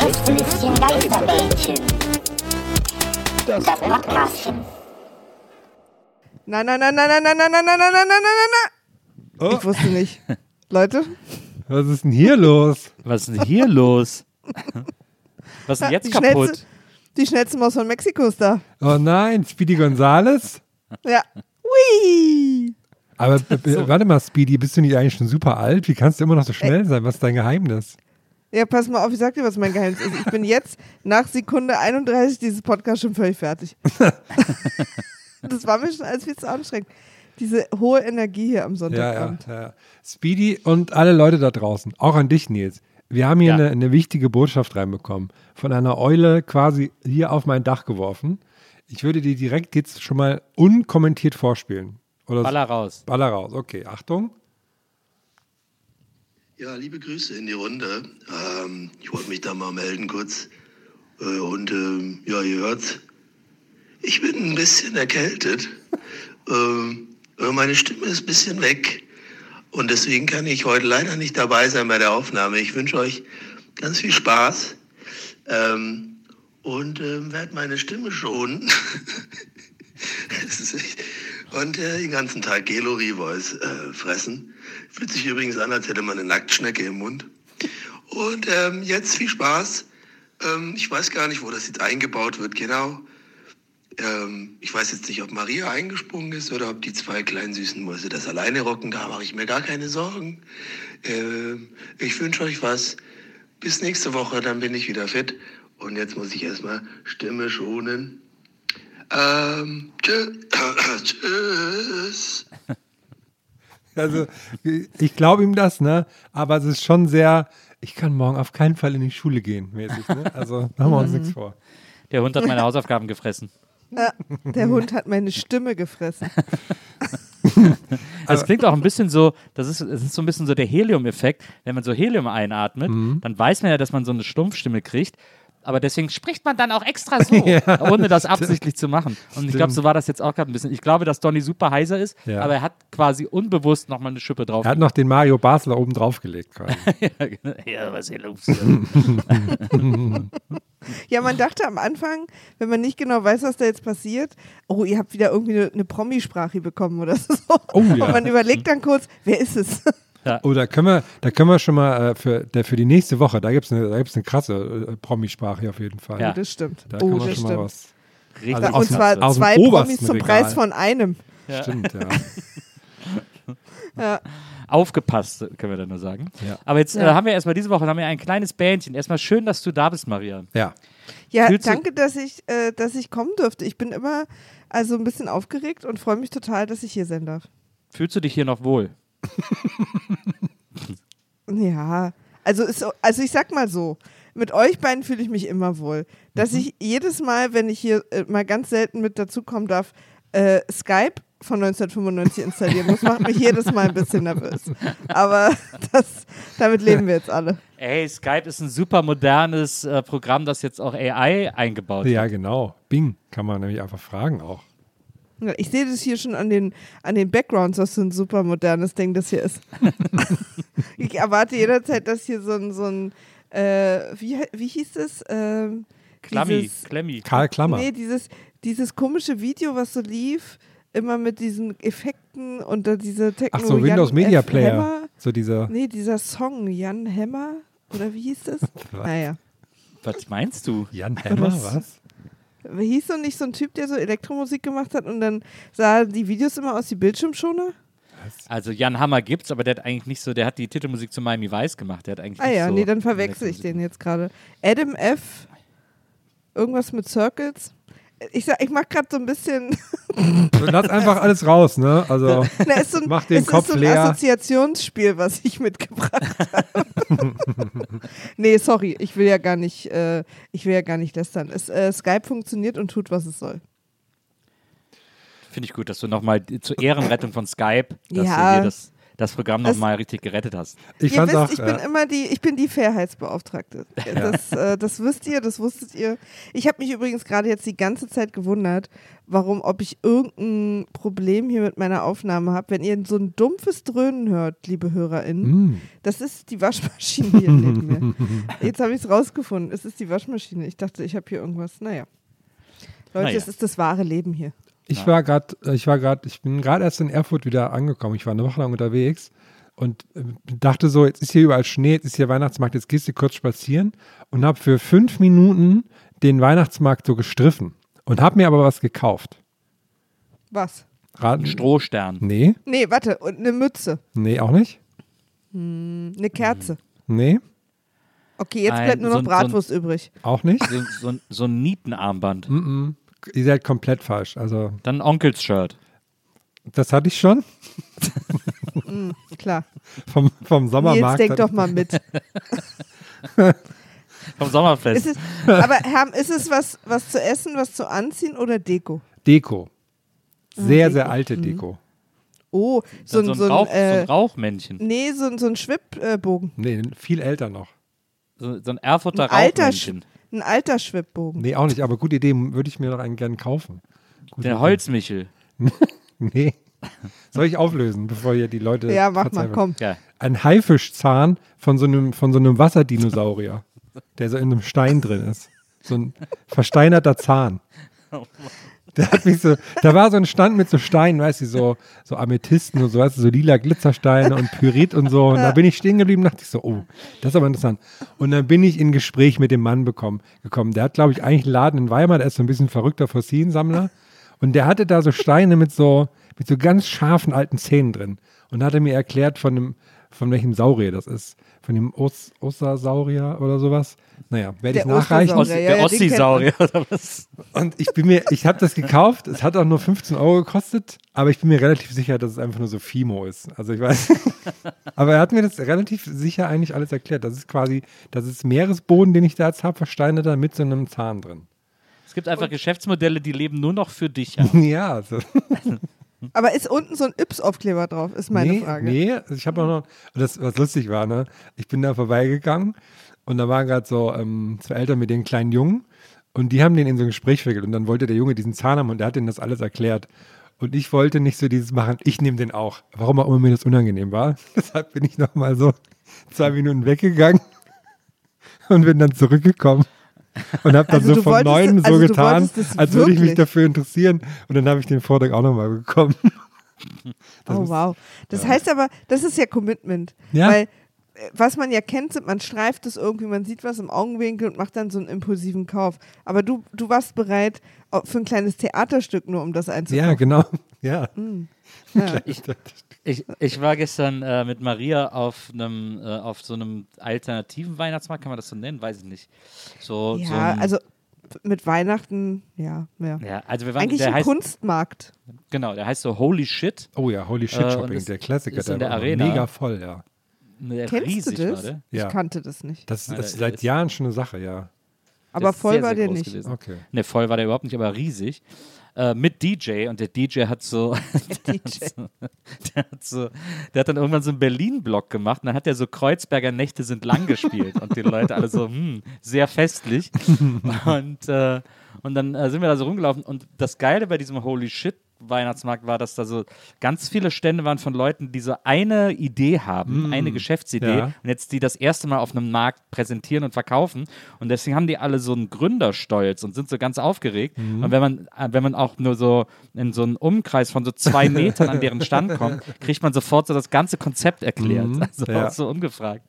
Gästelistchen Geisterbällchen. Das Podcastchen. Nein, nein, nein, nein, nein, nein, nein, nein, nein, nein, nein, nein, nein, nein. Oh, Ich wusste nicht. Leute, was ist denn hier los? Was ist denn hier los? Was ist denn jetzt die kaputt? schnellste, die schnellste Maus von Mexiko ist da. Oh nein, Speedy Gonzales? Ja. Hui. Aber äh, warte mal, Speedy, bist du nicht eigentlich schon super alt? Wie kannst du immer noch so schnell sein? Was ist dein Geheimnis? Ja, pass mal auf, ich sag dir, was mein Geheimnis ist. Ich bin jetzt nach Sekunde 31 dieses Podcast schon völlig fertig. das war mir schon alles viel zu anstrengend. Diese hohe Energie hier am Ja, ja, Sonntagabend. ja. Speedy und alle Leute da draußen, auch an dich, Nils. Wir haben hier Ja. eine, eine wichtige Botschaft reinbekommen. Von einer Eule quasi hier auf mein Dach geworfen. Ich würde die direkt jetzt schon mal unkommentiert vorspielen. Oder Baller raus. Baller raus. Okay, Achtung. Ja, liebe Grüße in die Runde. Ähm, ich wollte mich da mal melden kurz. Äh, und ähm, ja, ihr hört's. Ich bin ein bisschen erkältet. ähm, äh, meine Stimme ist ein bisschen weg. Und deswegen kann ich heute leider nicht dabei sein bei der Aufnahme. Ich wünsche euch ganz viel Spaß. Ähm, und ähm, werde meine Stimme schonen. Es ist echt- und äh, den ganzen Tag Gelo Revoice äh, fressen. Fühlt sich übrigens an, als hätte man eine Nacktschnecke im Mund. Und ähm, jetzt viel Spaß. Ähm, ich weiß gar nicht, wo das jetzt eingebaut wird, genau. Ähm, ich weiß jetzt nicht, ob Maria eingesprungen ist oder ob die zwei kleinen süßen Mäuse das alleine rocken. Da mache ich mir gar keine Sorgen. Ähm, ich wünsche euch was. Bis nächste Woche, dann bin ich wieder fit. Und jetzt muss ich erstmal Stimme schonen. Ähm, tschüss. Also, ich glaube ihm das, ne? Aber es ist schon sehr, ich kann morgen auf keinen Fall in die Schule gehen, mäßig, ne? Also, machen wir uns nichts vor. Der Hund hat meine Hausaufgaben gefressen. Ja, der Hund hat meine Stimme gefressen. Also es klingt auch ein bisschen so, das ist, es ist so ein bisschen so der Helium-Effekt. Wenn man so Helium einatmet, Mhm. dann weiß man ja, dass man so eine Stumpfstimme kriegt. Aber deswegen spricht man dann auch extra so, ohne das absichtlich zu machen. Und ich glaube, so war das jetzt auch gerade ein bisschen. Ich glaube, dass Donny super heiser ist, Ja. aber er hat quasi unbewusst nochmal eine Schippe drauf. Er hat noch den Mario Basler oben drauf gelegt. Quasi. ja, was hier los? Ja, man dachte am Anfang, wenn man nicht genau weiß, was da jetzt passiert, oh, ihr habt wieder irgendwie eine, eine Promisprache bekommen oder so. Oh ja. Und man überlegt dann kurz, wer ist es? Oh, da können wir, da können wir schon mal äh, für, der, für die nächste Woche, da gibt es eine, da gibt's eine krasse äh, Promisprache hier auf jeden Fall. Ja. Das stimmt. Da oh, können wir das schon stimmt. mal was. Richtig Also Und zwar zwei Promis zum Regal. Preis von einem. Stimmt, ja. Ja. Aufgepasst, können wir dann nur sagen. Ja. Aber jetzt äh, Ja. haben wir erstmal diese Woche haben wir ein kleines Bändchen. Erstmal schön, dass du da bist, Maria. ja. Ja, Fühlst danke, dass ich, äh, dass ich kommen durfte. Ich bin immer also ein bisschen aufgeregt und freue mich total, dass ich hier sein darf. Fühlst du dich hier noch wohl? Ja, also, ist, so- also ich sag mal so, mit euch beiden fühle ich mich immer wohl. Dass Mhm. ich jedes Mal, wenn ich hier äh, mal ganz selten mit dazukommen darf, äh, Skype von 1995 installieren muss, macht mich jedes Mal ein bisschen nervös. Aber das, damit leben wir jetzt alle. Ey, Skype ist ein super modernes äh, Programm, das jetzt auch AI eingebaut Ja, hat. genau. Bing kann man nämlich einfach fragen auch. Ich sehe das hier schon an den, an den Backgrounds, was für ein super modernes Ding das hier ist. ich erwarte jederzeit, dass hier so ein, so ein äh, wie, wie hieß es? Ähm, Klammi, Klemmi. Karl Klammer. Nee, dieses, dieses komische Video, was so lief immer mit diesen Effekten und da diese Techno Ach so, Windows Jan Media F. Player. Hammer. So dieser. Nee, dieser Song, Jan Hammer? Oder wie hieß das? naja. Was meinst du? Jan Hammer, was? Hieß so nicht so ein Typ, der so Elektromusik gemacht hat und dann sah die Videos immer aus wie Bildschirmschoner? Also Jan Hammer gibt's, aber der hat eigentlich nicht so, der hat die Titelmusik zu Miami Vice gemacht. Der hat eigentlich Ah nicht ja, so nee, dann verwechsel ich den jetzt gerade. Adam F. Irgendwas mit Circles. Ich sag, ich mach gerade so ein bisschen. Lass einfach alles raus, ne? Also, Na, ist so ein, Mach den es Kopf ist so ein leer. Assoziationsspiel, was ich mitgebracht habe. nee, sorry, ich will ja gar nicht, äh, ich will ja gar nicht lästern. Es, äh, Skype funktioniert und tut, was es soll. Finde ich gut, dass du nochmal zur Ehrenrettung von Skype, dass Ja. du hier das, das Programm nochmal richtig gerettet hast. ich ihr wisst, auch. ich bin äh, immer die, ich bin die Fairheitsbeauftragte. Das, äh, das wisst ihr, das wusstet ihr. Ich habe mich übrigens gerade jetzt die ganze Zeit gewundert, warum, ob ich irgendein Problem hier mit meiner Aufnahme habe. Wenn ihr so ein dumpfes Dröhnen hört, liebe HörerInnen, mm. das ist die Waschmaschine hier neben mir. Jetzt habe ich es rausgefunden. Es ist die Waschmaschine. Ich dachte, ich habe hier irgendwas. Naja. Leute, Naja. es ist das wahre Leben hier. Ich war gerade, ich war gerade, ich bin gerade erst in Erfurt wieder angekommen. Ich war eine Woche lang unterwegs und äh, dachte so, jetzt ist hier überall Schnee, jetzt ist hier Weihnachtsmarkt, jetzt gehst du kurz spazieren und habe für fünf Minuten den Weihnachtsmarkt so gestriffen und habe mir aber was gekauft. Was? Raten? Strohstern. Nee, Nee, warte. Und eine Mütze. nee, auch nicht. Eine Kerze. Nee, Okay, jetzt Ein- bleibt nur so noch ein- so ein- Bratwurst übrig. auch nicht. So, so, ein- so ein Nietenarmband. Mm-mm. Ihr seid komplett falsch. Also, Dann ein Onkels-Shirt. das hatte ich schon Klar. vom, vom Sommermarkt. denk hatte doch mal mit. Vom Sommerfest. Ist es, aber Herr, ist es was, was zu essen, was zu anziehen oder Deko? Deko. Sehr, Deko. sehr alte Deko. Oh, so so, ein, ein Rauch, so äh, ein Rauchmännchen. nee, so, ein- so ein Schwibbogen. Nee, viel älter noch. So, so ein Erfurter Ein alter, Rauchmännchen. Ein alter Schwibbogen. Nee, auch nicht, aber gute Idee, würde ich mir noch einen gern kaufen. Gute Der. Holzmichel. Nee. Soll ich auflösen, bevor hier die Leute. Ja, mach mal, komm. Ja. Ein Haifischzahn von so einem, von so einem Wasserdinosaurier, der so in einem Stein drin ist. So ein versteinerter Zahn. Der hat mich so, da war so ein Stand mit so Steinen, weißt du, so, so Amethysten und so, weißt du, so lila Glitzersteine und Pyrit und so. Und da bin ich stehen geblieben und dachte ich so, oh, das ist aber interessant. Und dann bin ich in Gespräch mit dem Mann bekommen, gekommen. Der hat, glaube ich, eigentlich einen Laden in Weimar, der ist so ein bisschen verrückter Fossiliensammler. Und der hatte da so Steine mit so, mit so ganz scharfen alten Zähnen drin. Und hat er mir erklärt, von dem, von welchem Saurier das ist. Von dem Os Ossasaurier oder sowas. Naja, werde ich nachreichen. Ostersaurier. Ja, der ja, Ossi-Saurier oder was? Und ich bin mir, ich habe das gekauft, es hat auch nur 15 Euro gekostet, aber ich bin mir relativ sicher, dass es einfach nur so Fimo ist. Also ich weiß. aber er hat mir das relativ sicher eigentlich alles erklärt. Das ist quasi, das ist Meeresboden, den ich da jetzt habe, versteinerter mit so einem Zahn drin. Es gibt einfach Geschäftsmodelle, die leben nur noch für dich. Ja. Ja, also, Aber ist unten so ein Yps-Aufkleber drauf, ist meine nee, Frage. nee, also ich habe auch noch, das, was lustig war, ne? Ich bin da vorbeigegangen und da waren gerade so ähm, zwei Eltern mit den kleinen Jungen und die haben den in so ein Gespräch verwickelt und dann wollte der Junge diesen Zahn haben und der hat denen das alles erklärt. Und ich wollte nicht so dieses machen, ich nehme den auch. Warum auch immer mir das unangenehm war. Deshalb bin ich nochmal so zwei Minuten weggegangen und bin dann zurückgekommen. Und habe dann Also so von neuem so also getan, als würde ich mich dafür interessieren. Und dann habe ich den Vortrag auch nochmal bekommen. Das oh ist- wow. Das heißt aber, das ist ja Commitment. Ja. Weil äh, was man ja kennt, sind, man streift es irgendwie, man sieht was im Augenwinkel und macht dann so einen impulsiven Kauf. Aber du, du warst bereit für ein kleines Theaterstück nur, um das einzukaufen. Ja, genau. Ja. Ja. Ich, ich, ich war gestern äh, mit Maria auf einem äh, auf so einem alternativen Weihnachtsmarkt, kann man das so nennen? Weiß ich nicht. So, so Ja, ein, also mit Weihnachten, ja, ja. ja, also wir waren, Eigentlich der ein heißt, Kunstmarkt. genau, der heißt so Holy Shit. Oh ja, Holy Shit Äh, Shopping, das der Klassiker, ist in der, der Arena. mega voll, ja. Ne, Kennst riesig du das? war. Ja. Ich kannte das nicht. Das ist seit ist- Jahren schon eine Sache, ja. Aber voll sehr, war sehr der nicht. Gewesen. Okay. Ne, voll war der überhaupt nicht, aber riesig. Äh, mit DJ und der DJ hat so, DJ. der hat so, der hat dann irgendwann so einen Berlin-Block gemacht und dann hat er so Kreuzberger Nächte sind lang gespielt und die Leute alle so, hm, sehr festlich. und, äh, und dann äh, sind wir da so rumgelaufen und das Geile bei diesem Holy Shit Weihnachtsmarkt war, dass da so ganz viele Stände waren von Leuten, die so eine Idee haben, eine Geschäftsidee Ja. und jetzt die das erste Mal auf einem Markt präsentieren und verkaufen und deswegen haben die alle so einen Gründerstolz und sind so ganz aufgeregt und wenn man, äh, wenn man auch nur so in so einen Umkreis von so zwei Metern an deren Stand kommt, kriegt man sofort so das ganze Konzept erklärt, also Ja. auch so ungefragt.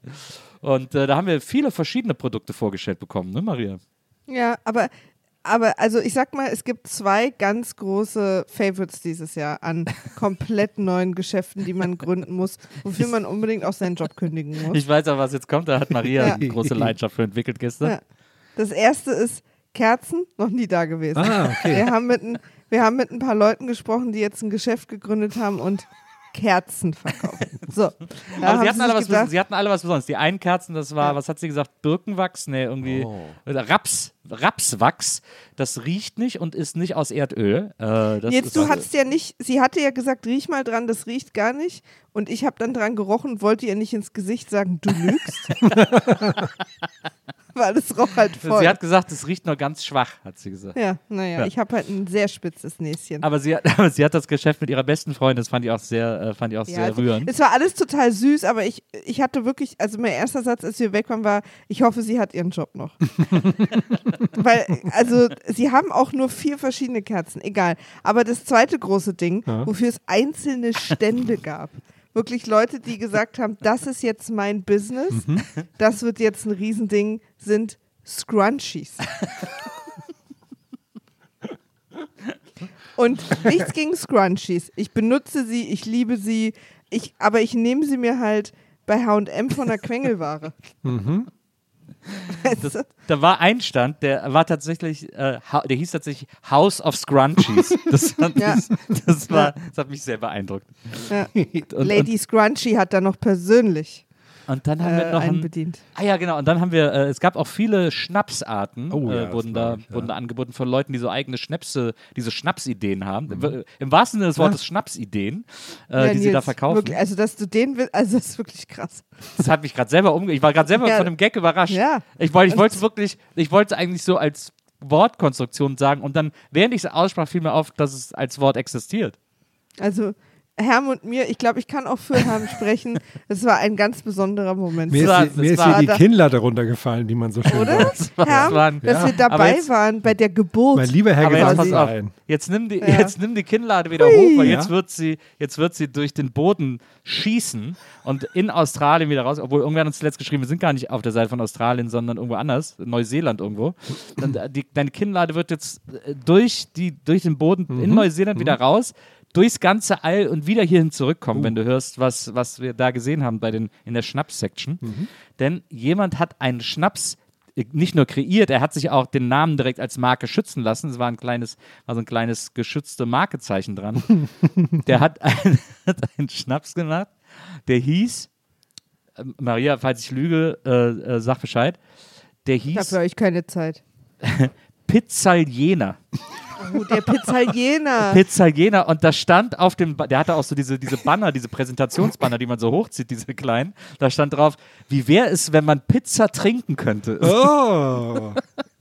Und äh, da haben wir viele verschiedene Produkte vorgestellt bekommen, ne Maria? Ja, aber, aber also ich sag mal, es gibt zwei ganz große Favorites dieses Jahr an komplett neuen Geschäften, die man gründen muss, wofür man unbedingt auch seinen Job kündigen muss. Ich weiß aber, was jetzt kommt. Da hat Maria Ja. eine große Leidenschaft für entwickelt gestern. Ja. Das erste ist Kerzen, noch nie da gewesen. Ah, okay. Wir haben, mit ein, wir haben mit ein paar Leuten gesprochen, die jetzt ein Geschäft gegründet haben und Kerzen verkaufen. So, Aber haben sie hatten, alle was, gedacht, sie hatten alle was Besonderes. Die einen Kerzen, das war, was hat sie gesagt? Birkenwachs? Nee, irgendwie Raps, Rapswachs. Das riecht nicht und ist nicht aus Erdöl. Äh, das Jetzt, du also- hattest ja nicht, sie hatte ja gesagt, riech mal dran, das riecht gar nicht. Und ich habe dann dran gerochen und wollte ihr nicht ins Gesicht sagen, du lügst. Weil es roch halt voll. Sie hat gesagt, es riecht nur ganz schwach, hat sie gesagt. ja, naja, Ja. ich habe halt ein sehr spitzes Näschen. Aber sie, hat, aber sie hat das Geschäft mit ihrer besten Freundin, das fand ich auch sehr, äh, fand ich auch Ja, sehr also, rührend. Es war alles total süß, aber ich, ich hatte wirklich, also mein erster Satz, als wir weg waren, war, ich hoffe, sie hat ihren Job noch. Weil, also, sie haben auch nur vier verschiedene Kerzen, egal. Aber das zweite große Ding, wofür es einzelne Stände gab. Wirklich Leute, die gesagt haben, das ist jetzt mein Business, das wird jetzt ein Riesending, sind Scrunchies. Und nichts gegen Scrunchies. Ich benutze sie, ich liebe sie, ich, aber ich nehme sie mir halt bei H&M von der Quengelware. Weißt du? Da war ein Stand, der war tatsächlich, äh, der hieß tatsächlich House of Scrunchies. Das, hat, Ja. das, das, war, das hat mich sehr beeindruckt. Ja. Und, Lady Scrunchy hat da noch persönlich und dann haben äh, wir noch einen ein, bedient. Ah ja, genau. Und dann haben wir, äh, es gab auch viele Schnapsarten, Oh ja, äh, das wurden, da, ich, ja. wurden da angeboten von Leuten, die so eigene Schnäpse, diese Schnapsideen haben. W- Im wahrsten Sinne des Wortes Schnapsideen, äh, Ja, die sie da Nils, verkaufen. Wirklich, also, dass du den willst, also das ist wirklich krass. Das hat mich gerade selber umge... Ich war gerade selber Ja. von dem Gag überrascht. Ja. Ich, wollte, ich wollte wirklich, ich wollte eigentlich so als Wortkonstruktion sagen und dann, während ich es aussprach, fiel mir auf, dass es als Wort existiert. Also Herm und mir, ich glaube, ich kann auch für Herm sprechen. Es war ein ganz besonderer Moment. Mir ist, die, mir ist war hier die Kinnlade runtergefallen, die man so schön Oder? sagt. Herm, dass Ja. wir dabei jetzt- waren bei der Geburt. Mein lieber Herr jetzt pass auf, jetzt nimm die, Ja. jetzt nimm die Kinnlade wieder hoch, weil jetzt wird sie, jetzt wird sie durch den Boden schießen und in Australien wieder raus. Obwohl irgendwer hat uns zuletzt geschrieben, wir sind gar nicht auf der Seite von Australien, sondern irgendwo anders, Neuseeland irgendwo. Und äh, die, deine Kinnlade wird jetzt äh, durch, die, durch den Boden Mhm. in Neuseeland wieder raus. Durchs ganze All und wieder hierhin zurückkommen, wenn du hörst, was, was wir da gesehen haben bei den, in der Schnaps-Section. Denn jemand hat einen Schnaps äh, nicht nur kreiert, er hat sich auch den Namen direkt als Marke schützen lassen. Es war ein kleines, war so ein kleines geschützte Markezeichen dran. der hat, ein, hat einen Schnaps gemacht, der hieß, äh, Maria, falls ich lüge, äh, äh, sag Bescheid, der ich habe hieß für euch keine Zeit. Pizzaliener. Oh, der Pizzaliener. Pizzaliener und da stand auf dem, Ba- der hatte auch so diese, diese Banner, diese Präsentationsbanner, die man so hochzieht, diese kleinen. Da stand drauf, wie wäre es, wenn man Pizza trinken könnte? Oh,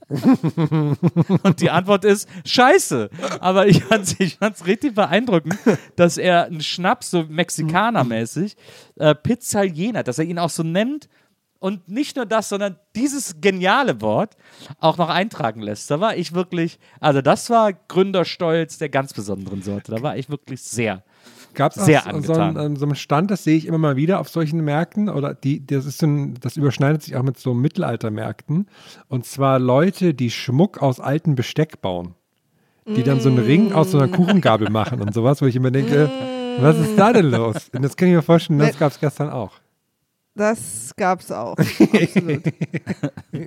Und die Antwort ist Scheiße. Aber ich fand's, ich fand's richtig beeindruckend, dass er einen Schnaps, so Mexikanermäßig, äh, Pizzaliener, dass er ihn auch so nennt und nicht nur das, sondern dieses geniale Wort auch noch eintragen lässt. Da war ich wirklich, also das war Gründerstolz der ganz besonderen Sorte. Da war ich wirklich sehr. Gab es Sehr so, so, angetan. einen, ähm, so einen Stand, das sehe ich immer mal wieder auf solchen Märkten oder die, das ist so ein, das überschneidet sich auch mit so Mittelaltermärkten. Und zwar Leute, die Schmuck aus altem Besteck bauen. Die dann so einen Ring aus so einer Kuchengabel machen und sowas, wo ich immer denke, was ist da denn los? Und das kann ich mir vorstellen, das gab es gestern auch. Das gab's auch. Absolut.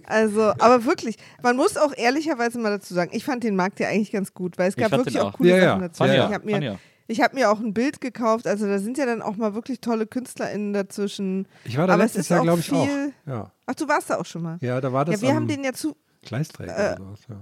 Also, aber wirklich, man muss auch ehrlicherweise mal dazu sagen, ich fand den Markt ja eigentlich ganz gut, weil es gab wirklich auch auch. coole Ja, ja. Sachen dazu. Fand ich ja, habe mir, ja. ich hab mir auch ein Bild gekauft, also da sind ja dann auch mal wirklich tolle KünstlerInnen dazwischen. Ich war da aber es letztes ist Jahr, glaube ich, auch. viel. Ja. Ach, du warst da auch schon mal. ja, da war das Ja, wir am haben den ja zu. Gleisträger äh, oder sowas. Ja.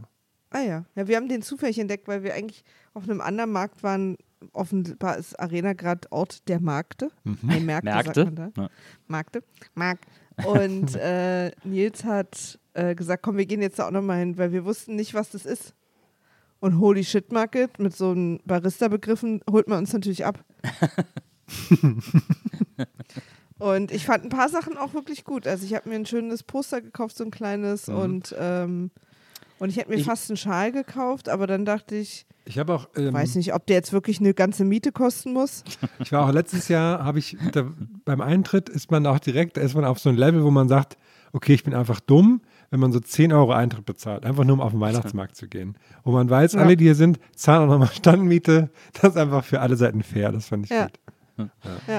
Ah ja. ja, wir haben den zufällig entdeckt, weil wir eigentlich auf einem anderen Markt waren. Offenbar ist Arena gerade Ort der Markte. Nee, Märkte, Märkte. sagt man da. Ja. Markte. Markt. Und äh, Nils hat äh, gesagt, komm, wir gehen jetzt da auch nochmal hin, weil wir wussten nicht, was das ist. Und Holy Shit Market mit so einem Barista-Begriffen holt man uns natürlich ab. und ich fand ein paar Sachen auch wirklich gut. Also ich habe mir ein schönes Poster gekauft, so ein kleines Mhm. und ähm, und ich hätte mir Ich- fast einen Schal gekauft, aber dann dachte ich, Ich habe auch, ähm, weiß nicht, ob der jetzt wirklich eine ganze Miete kosten muss. ich war auch letztes Jahr, habe ich, da, beim Eintritt ist man auch direkt, da ist man auf so ein Level, wo man sagt, okay, ich bin einfach dumm, wenn man so 10 Euro Eintritt bezahlt, einfach nur um auf den Weihnachtsmarkt zu gehen. Wo man weiß, Ja. alle, die hier sind, zahlen auch nochmal Standmiete. Das ist einfach für alle Seiten fair, das fand ich Ja. gut.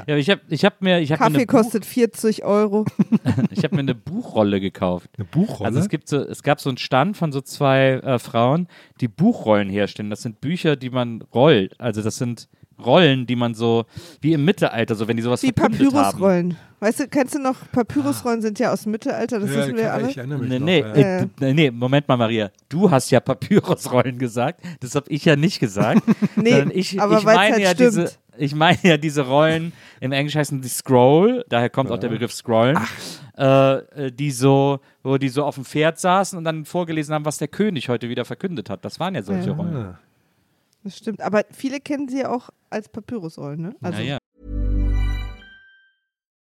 Ja, ich habe ich hab mir, ich hab mir, Kaffee Buch, kostet 40 Euro. ich hab mir eine Buchrolle gekauft. Eine Buchrolle? Also es gibt so, es gab so einen Stand von so zwei äh, Frauen, die Buchrollen herstellen. Das sind Bücher, die man rollt. Also das sind Rollen, die man so wie im Mittelalter, so wenn die sowas Wie. Papyrusrollen. Weißt du, kennst du noch, Papyrusrollen sind ja aus dem Mittelalter, das wissen wir ja alle. Ich erinnere mich Nee, noch, nee, ja. äh, nee, nee, Moment mal, Maria. Du hast ja Papyrusrollen gesagt. Das habe ich ja nicht gesagt. Nee, ich, aber ich meine halt ja stimmt. diese, ich meine ja diese Rollen, im Englisch heißen die Scroll, daher kommt auch der Begriff Scrollen, äh, äh, die so, wo die so auf dem Pferd saßen und dann vorgelesen haben, was der König heute wieder verkündet hat. Das waren ja solche Ja. Rollen. Das stimmt, aber viele kennen sie ja auch als Papyrusrollen, ne? Also, naja.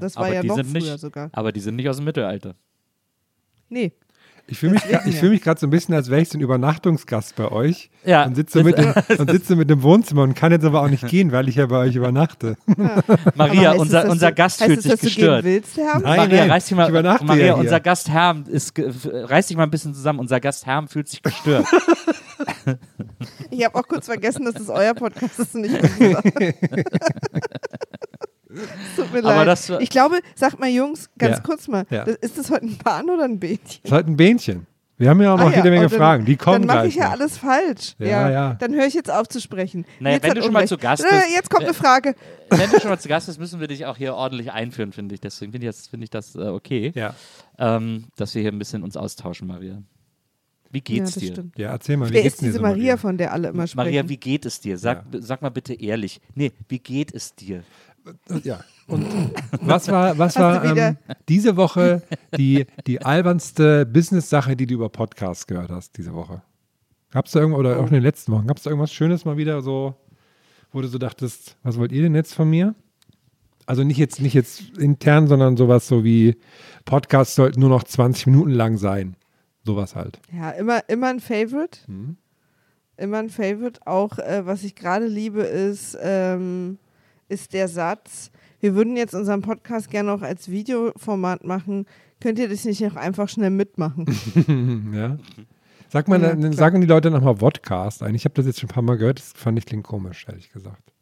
das war aber ja die noch sind früher nicht, sogar. Aber die sind nicht aus dem Mittelalter. Nee. Ich fühle mich, ja. fühl mich gerade so ein bisschen, als wäre ich so ein Übernachtungsgast bei euch. Ja, Und sitze, mit und sitze mit im Wohnzimmer und kann jetzt aber auch nicht gehen, weil ich ja bei euch übernachte. Maria, Aber heißt unser, es, unser du, Gast fühlt es, sich dass gestört. Du willst, Herr? Nein, Maria, nein, reiß dich mal, ich übernachte Maria, ja unser Gast Herm ist, reiß dich mal ein bisschen zusammen. Unser Gast Herm fühlt sich gestört. Ich habe auch kurz vergessen, dass es euer Podcast ist und nicht unser. Tut mir Aber leid. das ich glaube, sag mal Jungs, ganz Ja. kurz mal, Ja. das, ist das heute ein Bahn oder ein Bähnchen? Das ist halt ein Bähnchen. Wir haben ja auch noch Ah ja, jede Menge oh, dann, Fragen. Die kommen Dann mache ich ja noch. alles falsch. Ja, Ja, ja. Dann höre ich jetzt auf zu sprechen. Naja, Nils wenn du schon mal Unrecht. zu Gast Äh, bist- Jetzt kommt eine Frage. Wenn du schon mal zu Gast bist, müssen wir dich auch hier ordentlich einführen, finde ich. Deswegen finde ich das, finde ich das äh, okay, Ja. ähm, dass wir hier ein bisschen uns austauschen, Maria. Wie Ja, geht's das dir? stimmt. ja, erzähl mal, wie Wer geht's ist dir diese so, Maria, von der alle immer sprechen? Maria, wie geht es dir? Sag, sag mal bitte ehrlich. Nee, wie geht es dir? Ja. Und was war, was war ähm, diese Woche die, die albernste Business-Sache, die du über Podcasts gehört hast, diese Woche? Gab es da irgendwo, oder auch in den letzten Wochen, gab es da irgendwas Schönes mal wieder so, wo du so dachtest, was wollt ihr denn jetzt von mir? Also nicht jetzt, nicht jetzt intern, sondern sowas so wie Podcasts sollten nur noch 20 Minuten lang sein. Sowas halt. Ja, immer, immer ein Favorite. Mhm. Immer ein Favorite. Auch äh, was ich gerade liebe, ist, ähm, ist der Satz, wir würden jetzt unseren Podcast gerne auch als Videoformat machen. Könnt ihr das nicht noch einfach schnell mitmachen? ja. Sag mal, Ja, sagen die Leute nochmal Vodcast ein. Ich habe das jetzt schon ein paar Mal gehört, das fand ich klingt komisch, ehrlich gesagt.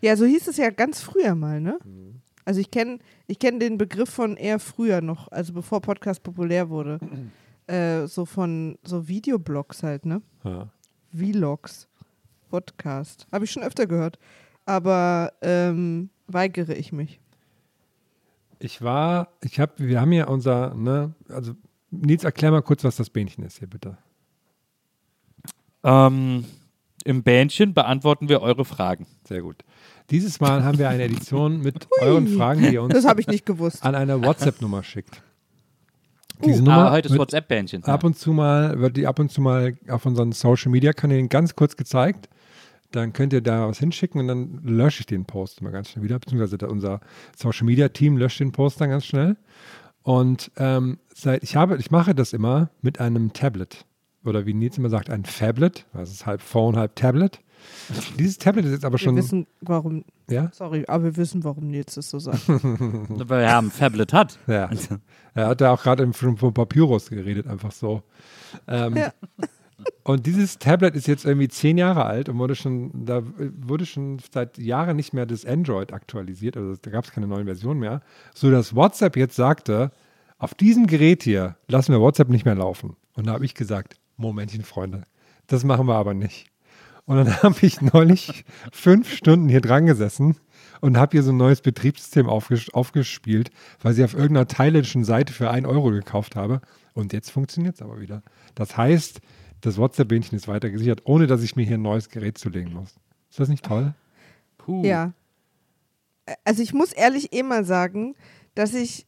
ja, so hieß es ja ganz früher mal, ne? Mhm. Also ich kenne ich kenn den Begriff von eher früher noch, also bevor Podcast populär wurde. äh, so von so Videoblogs halt, ne? Ja. Vlogs. Podcast. Habe ich schon öfter gehört. Aber ähm, weigere ich mich. Ich war, ich habe, wir haben ja unser, ne, also Nils, erklär mal kurz, was das Bähnchen ist hier, bitte. Ähm, Im Bähnchen beantworten wir eure Fragen. Sehr gut. Dieses Mal haben wir eine Edition mit euren Fragen, die ihr uns Das habe ich nicht gewusst. an eine WhatsApp-Nummer schickt. Uh, Diese ah, Nummer heute ist wird WhatsApp-Bähnchen. ab und zu mal, wird die ab und zu mal auf unseren Social-Media-Kanälen ganz kurz gezeigt. Dann könnt ihr da was hinschicken und dann lösche ich den Post immer ganz schnell wieder, beziehungsweise da unser Social-Media-Team löscht den Post dann ganz schnell. Und ähm, seit, ich, habe, ich mache das immer mit einem Tablet. Oder wie Nils immer sagt, ein Phablet. Das ist halb Phone, halb Tablet. Dieses Tablet ist jetzt aber Wir schon. wissen, warum. Ja? Sorry, aber wir wissen, warum Nils das so sagt. Weil er ein Fablet hat. Ja. Er hat ja auch gerade von von Papyrus geredet, einfach so. Ähm, Ja. Und dieses Tablet ist jetzt irgendwie zehn Jahre alt und wurde schon, da wurde schon seit Jahren nicht mehr das Android aktualisiert, also da gab es keine neuen Versionen mehr, so dass WhatsApp jetzt sagte, auf diesem Gerät hier lassen wir WhatsApp nicht mehr laufen. Und da habe ich gesagt, Momentchen, Freunde, das machen wir aber nicht. Und dann habe ich neulich fünf Stunden hier dran gesessen und habe hier so ein neues Betriebssystem aufges aufgespielt, weil ich auf irgendeiner thailändischen Seite für einen Euro gekauft habe. Und jetzt funktioniert es aber wieder. Das heißt, das WhatsApp-Bähnchen ist weiter gesichert, ohne dass ich mir hier ein neues Gerät zulegen muss. Ist das nicht toll? Puh. Ja. Also ich muss ehrlich eh mal sagen, dass ich,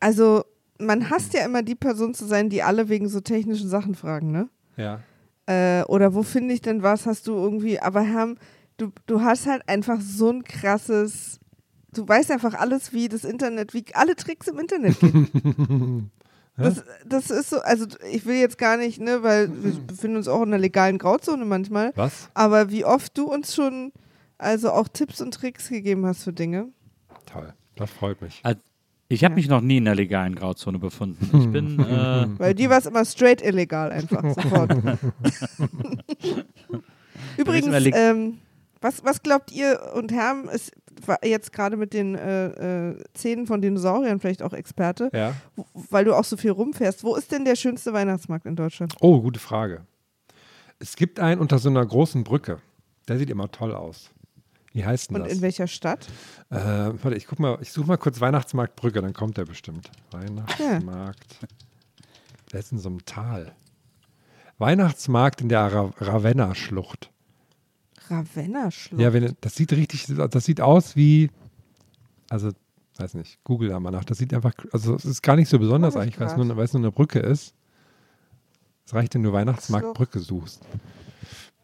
also man hasst ja immer die Person zu sein, die alle wegen so technischen Sachen fragen, ne? Ja. Äh, oder wo finde ich denn was? Hast du irgendwie, aber Herm, du, du hast halt einfach so ein krasses, du weißt einfach alles, wie das Internet, wie alle Tricks im Internet gehen. Das, das ist so, also ich will jetzt gar nicht, ne, weil wir befinden uns auch in einer legalen Grauzone manchmal. Was? Aber wie oft du uns schon also auch Tipps und Tricks gegeben hast für Dinge. Toll. Das freut mich. Also, Ich habe mich noch nie in der legalen Grauzone befunden. Ich bin, äh, Weil die war es immer straight illegal einfach, sofort. Übrigens, ähm, was, was glaubt ihr und Herm ist jetzt gerade mit den äh, äh, Szenen von Dinosauriern vielleicht auch Experte, Ja. weil du auch so viel rumfährst. Wo ist denn der schönste Weihnachtsmarkt in Deutschland? Oh, gute Frage. Es gibt einen unter so einer großen Brücke. Der sieht immer toll aus. Wie heißt denn Und das? in welcher Stadt? Äh, warte, ich guck mal, ich suche mal kurz Weihnachtsmarkt Brücke, dann kommt der bestimmt. Weihnachtsmarkt. Der ist in so einem Tal. Weihnachtsmarkt in der Ra Ravenna-Schlucht. Ravenna-Schlucht. Ja, wenn, das sieht richtig, das sieht aus wie, also, weiß nicht, google da mal nach. Das sieht einfach, also es ist gar nicht so besonders ich eigentlich, weil es nur, weil es nur eine Brücke ist. Es reicht, wenn du Weihnachtsmarkt Schlucht. Brücke suchst.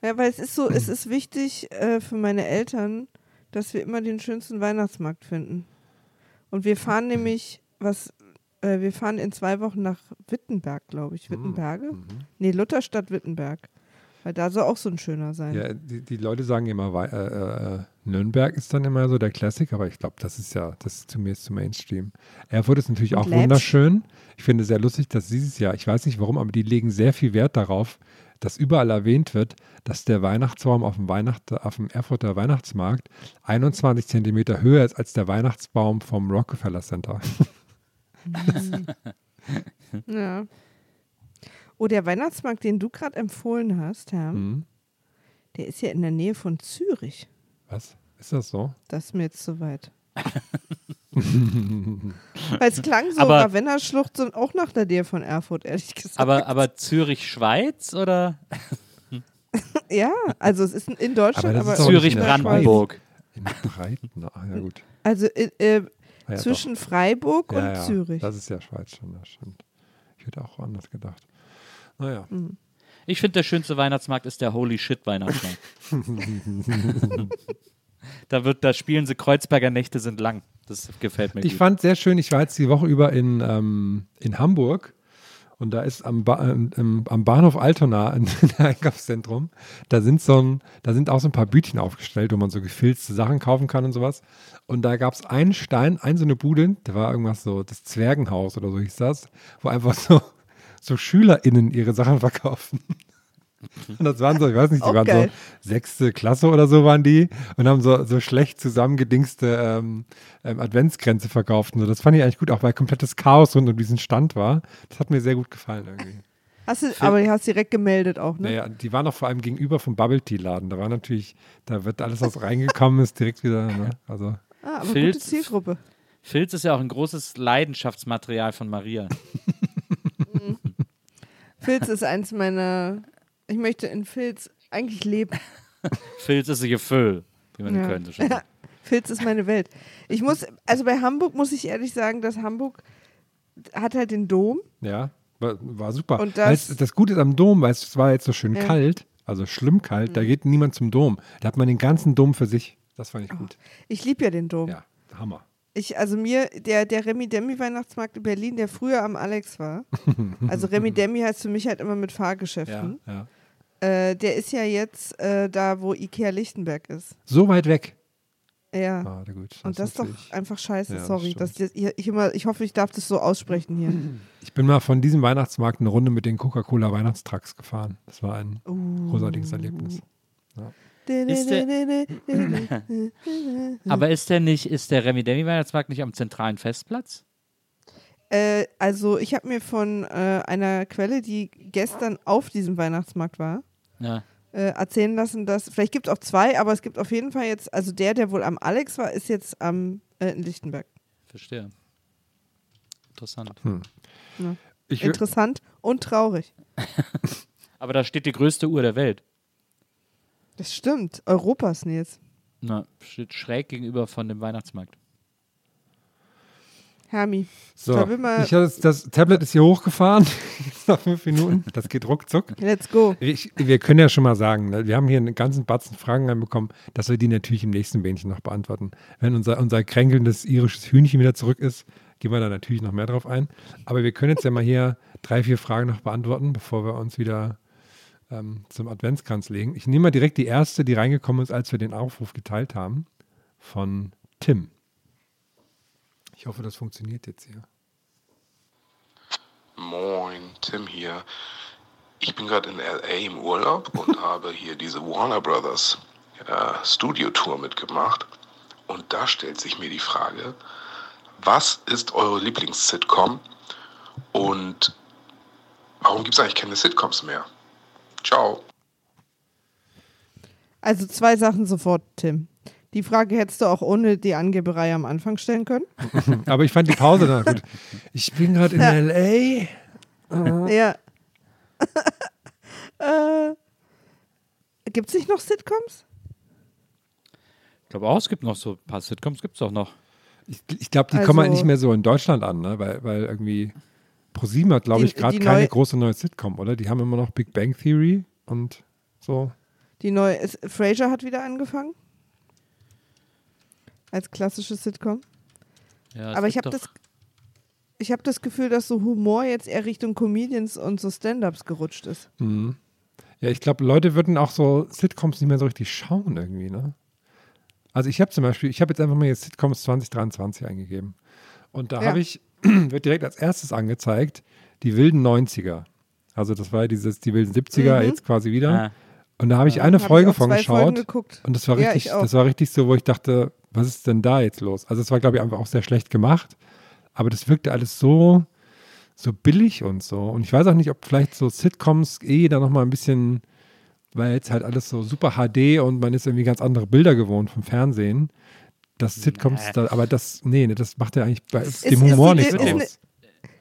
Ja, weil es ist so, es ist wichtig äh, für meine Eltern, dass wir immer den schönsten Weihnachtsmarkt finden. Und wir fahren nämlich, was, äh, wir fahren in zwei Wochen nach Wittenberg, glaube ich. Wittenberge? Nee, Lutherstadt Wittenberg. Weil da soll auch so ein schöner sein. Ja, die, die Leute sagen immer, Wei- äh, äh, Nürnberg ist dann immer so der Classic, aber ich glaube, das ist ja, das ist zu mir ist zu Mainstream. Erfurt ist natürlich Und auch Lätsch? wunderschön. Ich finde sehr lustig, dass dieses Jahr, ich weiß nicht warum, aber die legen sehr viel Wert darauf, dass überall erwähnt wird, dass der Weihnachtsbaum auf dem, Weihnacht, auf dem Erfurter Weihnachtsmarkt 21 Zentimeter höher ist als der Weihnachtsbaum vom Rockefeller Center. Ja. Oh, der Weihnachtsmarkt, den du gerade empfohlen hast, Herr, Hm? der ist ja in der Nähe von Zürich. Was? Ist das so? Das ist mir jetzt zu weit. Weil es klang so, Aber- Ravenna-Schlucht sind auch nach der Nähe von Erfurt, ehrlich gesagt. aber, aber Zürich-Schweiz oder ja, also es ist in Deutschland, Aber das aber, ist doch nicht in? In Breiten? Ah, ja gut. Also äh, äh, Ah, ja, doch. zwischen Freiburg Ja, und ja, Zürich. Das ist ja Schweiz schon, das stimmt. Ich hätte auch anders gedacht. Naja. Mhm. Ich finde, der schönste Weihnachtsmarkt ist der Holy Shit Weihnachtsmarkt. da, wird, da spielen sie Kreuzberger Nächte sind lang. Das gefällt mir Ich gut. fand sehr schön, ich war jetzt die Woche über in, ähm, in Hamburg und da ist am, ba ähm, am Bahnhof Altona, in, im Einkaufszentrum, da sind, so ein, da sind auch so ein paar Bütchen aufgestellt, wo man so gefilzte Sachen kaufen kann und sowas. Und da gab es einen Stein, ein so eine Bude, da war irgendwas so, das Zwergenhaus oder so hieß das, wo einfach so, so SchülerInnen ihre Sachen verkaufen. Und das waren so, ich weiß nicht, die Auch waren so sechste Klasse oder so waren die und haben so, so schlecht zusammengedingste ähm, ähm, Adventsgrenze verkauft. Und so. Das fand ich eigentlich gut, auch weil komplettes Chaos rund um diesen Stand war. Das hat mir sehr gut gefallen irgendwie. Hast du, aber du hast direkt gemeldet auch, ne? Naja, die waren auch vor allem gegenüber vom Bubble Tea Laden. Da war natürlich, da wird alles, was reingekommen ist, direkt wieder, ne? Also, Ah, aber Filz. gute Zielgruppe. Filz ist ja auch ein großes Leidenschaftsmaterial von Maria. Filz ist eins meiner, ich möchte in Filz eigentlich leben. Filz ist ein Gefühl, wie man Ja. in Köln so schön sagt. Filz ist meine Welt. Ich muss, also bei Hamburg muss ich ehrlich sagen, dass Hamburg hat halt den Dom. ja, war, war super. Und das- das Gute ist am Dom, weil es war jetzt so schön Ja. Mhm. kalt, also schlimm kalt, da geht niemand zum Dom. Da hat man den ganzen Dom für sich. Das fand ich gut. Ich liebe ja den Dom. Ja, Hammer. Ich, also mir, der, der Remi Demi Weihnachtsmarkt in Berlin, der früher am Alex war, also Remi Demi heißt für mich halt immer mit Ja, Fahrgeschäften, ja. äh, der ist ja jetzt äh, da, wo Ikea Lichtenberg ist. So weit weg. Ja. Ah, gut. Und das ist doch einfach scheiße, Ja, das sorry. stimmt. Dass ich, ich, immer, ich hoffe, ich darf das so aussprechen hier. Ich bin mal von diesem Weihnachtsmarkt eine Runde mit den Coca-Cola Weihnachtstrucks gefahren. Das war ein Uh. großartiges Erlebnis. Ist Aber ist der nicht, ist der Remi Demi Weihnachtsmarkt nicht am zentralen Festplatz? Äh, also ich habe mir von äh, einer Quelle, die gestern auf diesem Weihnachtsmarkt war, Ja. äh, erzählen lassen, dass, vielleicht gibt es auch zwei, aber es gibt auf jeden Fall jetzt, also der, der wohl am Alex war, ist jetzt am äh, in Lichtenberg. Verstehe. Interessant. Ich, Interessant und traurig. Aber da steht die größte Uhr der Welt. Das stimmt. Europas, Nils. Na, steht schräg gegenüber von dem Weihnachtsmarkt. Hermi. so, ich, das, das Tablet ist hier hochgefahren. Jetzt noch fünf Minuten. Das geht ruckzuck. Let's go. Ich, wir können ja schon mal sagen, ne, wir haben hier einen ganzen Batzen Fragen reinbekommen, dass wir die natürlich im nächsten Bähnchen noch beantworten. Wenn unser, unser kränkelndes irisches Hühnchen wieder zurück ist, gehen wir da natürlich noch mehr drauf ein. Aber wir können jetzt ja mal hier drei, vier Fragen noch beantworten, bevor wir uns wieder ähm, zum Adventskranz legen. Ich nehme mal direkt die erste, die reingekommen ist, als wir den Aufruf geteilt haben, von Tim. Ich hoffe, das funktioniert jetzt hier. Moin, Tim hier. Ich bin gerade in LA im Urlaub und habe hier diese Warner Brothers äh, Studio-Tour mitgemacht. Und da stellt sich mir die Frage, was ist eure Lieblings-Sitcom und warum gibt es eigentlich keine Sitcoms mehr? Ciao. Also zwei Sachen sofort, Tim. Die Frage hättest du auch ohne die Angeberei am Anfang stellen können. Aber ich fand die Pause dann gut. Ich bin gerade in LA. Ja. äh, Gibt es nicht noch Sitcoms? Ich glaube auch, es gibt noch so ein paar Sitcoms, gibt es auch noch. Ich, ich glaube, die kommen halt Also- nicht mehr so in Deutschland an, ne? weil, weil irgendwie ProSieben hat, glaube ich, gerade keine neu- große neue Sitcom, oder? Die haben immer noch Big Bang Theory und so. Die neue ist, Frasier hat wieder angefangen. Als klassische Sitcom. Ja, Aber ich habe das, ich hab das Gefühl, dass so Humor jetzt eher Richtung Comedians und so Stand-Ups gerutscht ist. Mhm. Ja, ich glaube, Leute würden auch so Sitcoms nicht mehr so richtig schauen irgendwie, ne? Also ich habe zum Beispiel, ich habe jetzt einfach mal jetzt Sitcoms 2023 eingegeben. Und da Ja. habe ich, wird direkt als erstes angezeigt, die wilden 90er. Also das war ja dieses, die wilden 70er, Mhm. jetzt quasi wieder. Ah. Und da habe ich eine Hab ich Folge auch von geschaut. geguckt. Und das war Ja, richtig, ich auch. das war richtig so, wo ich dachte, was ist denn da jetzt los? Also es war, glaube ich, einfach auch sehr schlecht gemacht. Aber das wirkte alles so, so billig und so. Und ich weiß auch nicht, ob vielleicht so Sitcoms eh da nochmal ein bisschen, weil jetzt halt alles so super HD und man ist irgendwie ganz andere Bilder gewohnt vom Fernsehen. Dass Sitcoms Nee. da, aber das, nee, nee, das macht ja eigentlich bei Ist- dem ist Humor nichts ist aus. eine-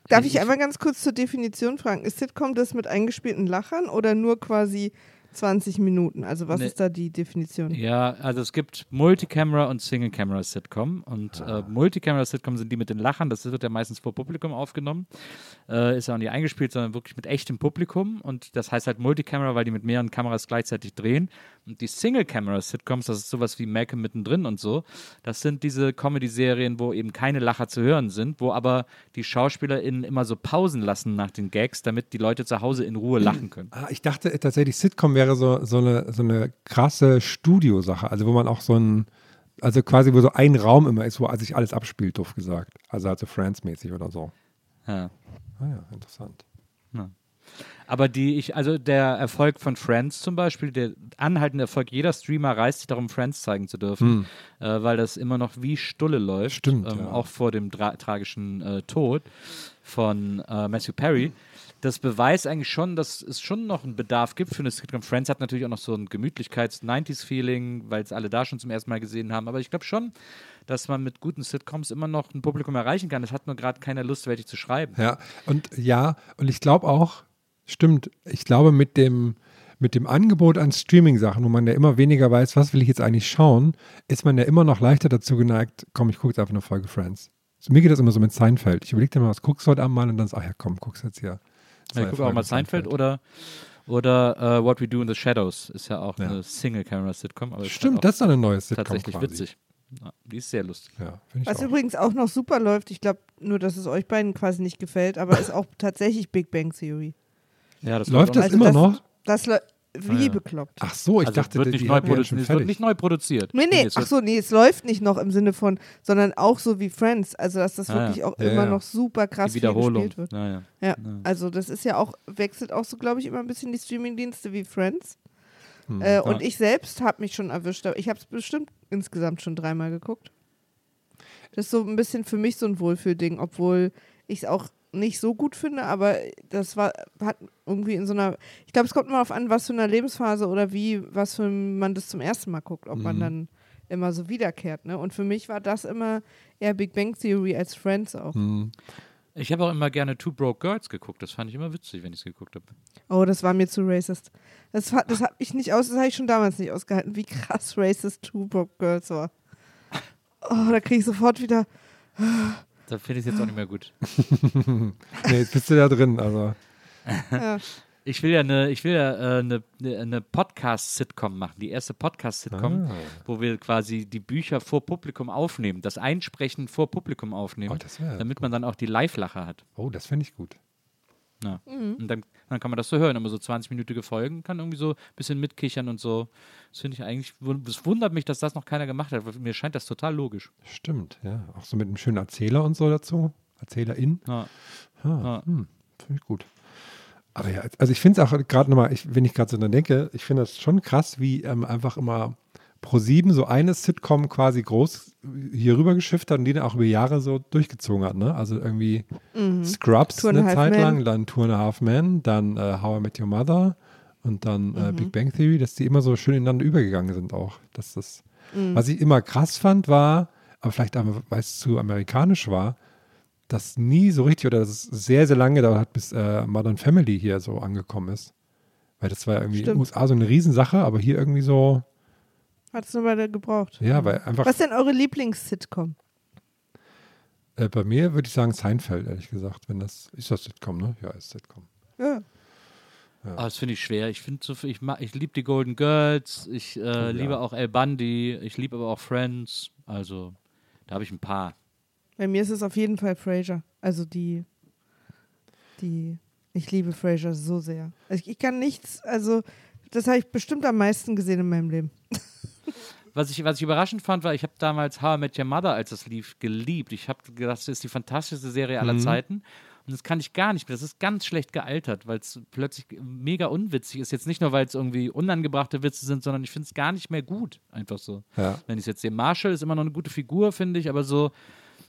Darf ich einmal ganz kurz zur Definition fragen? Ist Sitcom das mit eingespielten Lachern oder nur quasi 20 Minuten? Also was Nee. ist da die Definition? Ja, also es gibt Multicamera und Single-Camera-Sitcom. Und Ah. äh, Multicamera-Sitcom sind die mit den Lachern. Das wird ja meistens vor Publikum aufgenommen. Äh, ist ja auch nicht eingespielt, sondern wirklich mit echtem Publikum. Und das heißt halt Multicamera, weil die mit mehreren Kameras gleichzeitig drehen. Und die Single-Camera-Sitcoms, das ist sowas wie Malcolm mittendrin und so. Das sind diese Comedy-Serien, wo eben keine Lacher zu hören sind, wo aber die SchauspielerInnen immer so Pausen lassen nach den Gags, damit die Leute zu Hause in Ruhe lachen können. Ah, ich dachte tatsächlich, Sitcom wäre so, so, eine, so eine krasse Studiosache, also wo man auch so ein, also quasi wo so ein Raum immer ist, wo sich alles abspielt, doof gesagt. Also halt so Friends-mäßig oder so. Ja. Ah ja, interessant. Aber die ich, also der Erfolg von Friends zum Beispiel, der anhaltende Erfolg jeder Streamer reißt sich darum, Friends zeigen zu dürfen, äh, weil das immer noch wie Stulle läuft. Stimmt, ähm, ja. Auch vor dem tra tragischen äh, Tod von äh, Matthew Perry. Das beweist eigentlich schon, dass es schon noch einen Bedarf gibt für eine Sitcom. Friends hat natürlich auch noch so ein Gemütlichkeits-90s-Feeling, weil es alle da schon zum ersten Mal gesehen haben. Aber ich glaube schon, dass man mit guten Sitcoms immer noch ein Publikum erreichen kann. Es hat nur gerade keiner Lust, welche zu schreiben. Ja, und ja, und ich glaube auch, stimmt, ich glaube mit dem, mit dem Angebot an Streaming-Sachen, wo man ja immer weniger weiß, was will ich jetzt eigentlich schauen, ist man ja immer noch leichter dazu geneigt, komm, ich gucke jetzt einfach eine Folge Friends. So, mir geht das immer so mit Seinfeld. Ich überlege dir mal, was guckst du heute Abend mal und dann sag, ach ja, komm, guckst jetzt hier. Ja, ich gucke auch mal Seinfeld oder, oder äh, What We Do in the Shadows ist ja auch Ja. eine Single-Camera-Sitcom. ist Stimmt, halt das ist eine neue Sitcom tatsächlich quasi. witzig. Ja, die ist sehr lustig. Ja, Was auch. übrigens auch noch super läuft, ich glaube nur, dass es euch beiden quasi nicht gefällt, aber ist auch tatsächlich Big Bang Theory. Ja, das Läuft das auch- immer das, noch? Das läu- wie Ah, ja. bekloppt. Ach so, ich also dachte, wird nicht, die neu hatten ja produ- schon es wird nicht neu produziert. Nee, nee, es ach so, nee, es läuft nicht noch im Sinne von, sondern auch so wie Friends. Also, dass das Ah, ja. wirklich auch Ja, immer ja. noch super krass die Wiederholung. gespielt wird. Ja, ja. Ja, Ja. also das ist ja auch, wechselt auch so, glaube ich, immer ein bisschen die Streamingdienste wie Friends. Hm. Äh, Ja. Und ich selbst habe mich schon erwischt, aber ich habe es bestimmt insgesamt schon dreimal geguckt. Das ist so ein bisschen für mich so ein Wohlfühlding, obwohl ich es auch nicht so gut finde, aber das war, hat irgendwie in so einer, ich glaube, es kommt immer auf an, was für eine Lebensphase oder wie, was für man das zum ersten Mal guckt, ob man Mhm. dann immer so wiederkehrt. Ne? Und für mich war das immer eher Big Bang Theory als Friends auch. Hm. Ich habe auch immer gerne Two Broke Girls geguckt. Das fand ich immer witzig, wenn ich es geguckt habe. Oh, das war mir zu racist. Das, das habe ich nicht aus, das habe ich schon damals nicht ausgehalten, wie krass racist Two Broke Girls war. Oh, da kriege ich sofort wieder. Da finde ich es jetzt auch nicht mehr gut. nee, jetzt bist du da drin. Also. Ja. Ich will ja eine, ich will ja äh, eine, Podcast-Sitcom machen, die erste Podcast-Sitcom, Ah. wo wir quasi die Bücher vor Publikum aufnehmen, das Einsprechen vor Publikum aufnehmen, Oh, damit man dann auch die Live-Lacher hat. Oh, das finde ich gut. Ja. Mhm. Und dann, dann kann man das so hören, immer so 20-minütige Folgen, kann irgendwie so ein bisschen mitkichern und so. Das finde ich eigentlich, es wundert mich, dass das noch keiner gemacht hat, weil mir scheint das total logisch. Stimmt, ja. Auch so mit einem schönen Erzähler und so dazu. Erzählerin. Ja. Ja. hm, finde ich gut. Aber ja, also ich finde es auch gerade nochmal, ich, wenn ich gerade so dran denke, ich finde das schon krass, wie ähm, einfach immer Pro7 so eine Sitcom quasi groß hier rüber geschifft hat und die dann auch über Jahre so durchgezogen hat. Ne? Also irgendwie Scrubs and a eine Zeit Men. lang, dann Two and a Half Men, dann äh, How I Met Your Mother und dann äh, Big Bang Theory, dass die immer so schön ineinander übergegangen sind auch. Dass das, Was ich immer krass fand, war, aber vielleicht einfach, weil es zu amerikanisch war, dass nie so richtig oder dass es sehr, sehr lange gedauert hat, bis äh, Modern Family hier so angekommen ist. Weil das war ja irgendwie in den Stimmt. USA so eine Riesensache, aber hier irgendwie so, Hat es nur weiter gebraucht. ja, weil einfach Was ist denn eure Lieblings-Sitcom? äh, bei mir würde ich sagen Seinfeld, ehrlich gesagt, wenn das, ist das Sitcom, ne? Ja, ist Sitcom. Ja. Ah, das finde ich schwer. Ich finde so, viel- ich, ich liebe die Golden Girls, ich äh, liebe auch El Bundy, ich liebe aber auch Friends. Also, da habe ich ein paar. Bei mir ist es auf jeden Fall Frasier. Also die, die, ich liebe Frasier so sehr. Also ich, ich kann nichts, also das habe ich bestimmt am meisten gesehen in meinem Leben. Was ich, was ich überraschend fand, war, ich habe damals How I Met Your Mother, als das lief, geliebt. Ich habe gedacht, das ist die fantastischste Serie aller Zeiten. Und das kann ich gar nicht mehr. Das ist ganz schlecht gealtert, weil es plötzlich mega unwitzig ist. Jetzt nicht nur, weil es irgendwie unangebrachte Witze sind, sondern ich finde es gar nicht mehr gut. Einfach so. Ja. Wenn ich es jetzt sehe, Marshall ist immer noch eine gute Figur, finde ich, aber so,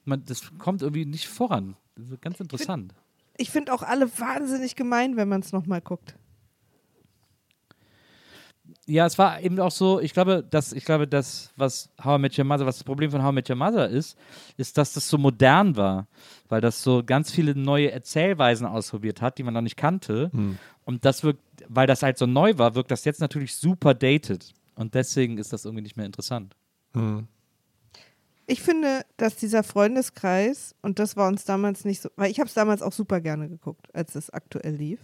man, das kommt irgendwie nicht voran. Das ist ganz interessant. Ich finde auch alle wahnsinnig gemein, wenn man es nochmal guckt. Ja, es war eben auch so, ich glaube, dass, ich glaube, das, was How I Met Your Mother, was das Problem von How I Met Your Mother ist, ist, dass das so modern war, weil das so ganz viele neue Erzählweisen ausprobiert hat, die man noch nicht kannte. Und das wirkt, weil das halt so neu war, wirkt das jetzt natürlich super dated. Und deswegen ist das irgendwie nicht mehr interessant. Ich finde, dass dieser Freundeskreis, und das war uns damals nicht so, weil ich habe es damals auch super gerne geguckt, als es aktuell lief.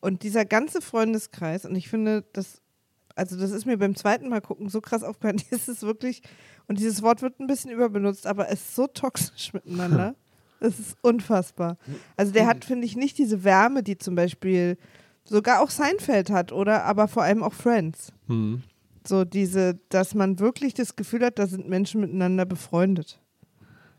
Und dieser ganze Freundeskreis, und ich finde, das, also das ist mir beim zweiten Mal gucken so krass aufgefallen, es ist wirklich, und dieses Wort wird ein bisschen überbenutzt, aber es ist so toxisch miteinander. Es ist unfassbar. Also der hat, finde ich, nicht diese Wärme, die zum Beispiel sogar auch Seinfeld hat, oder? Aber vor allem auch Friends. Hm. So diese, dass man wirklich das Gefühl hat, da sind Menschen miteinander befreundet.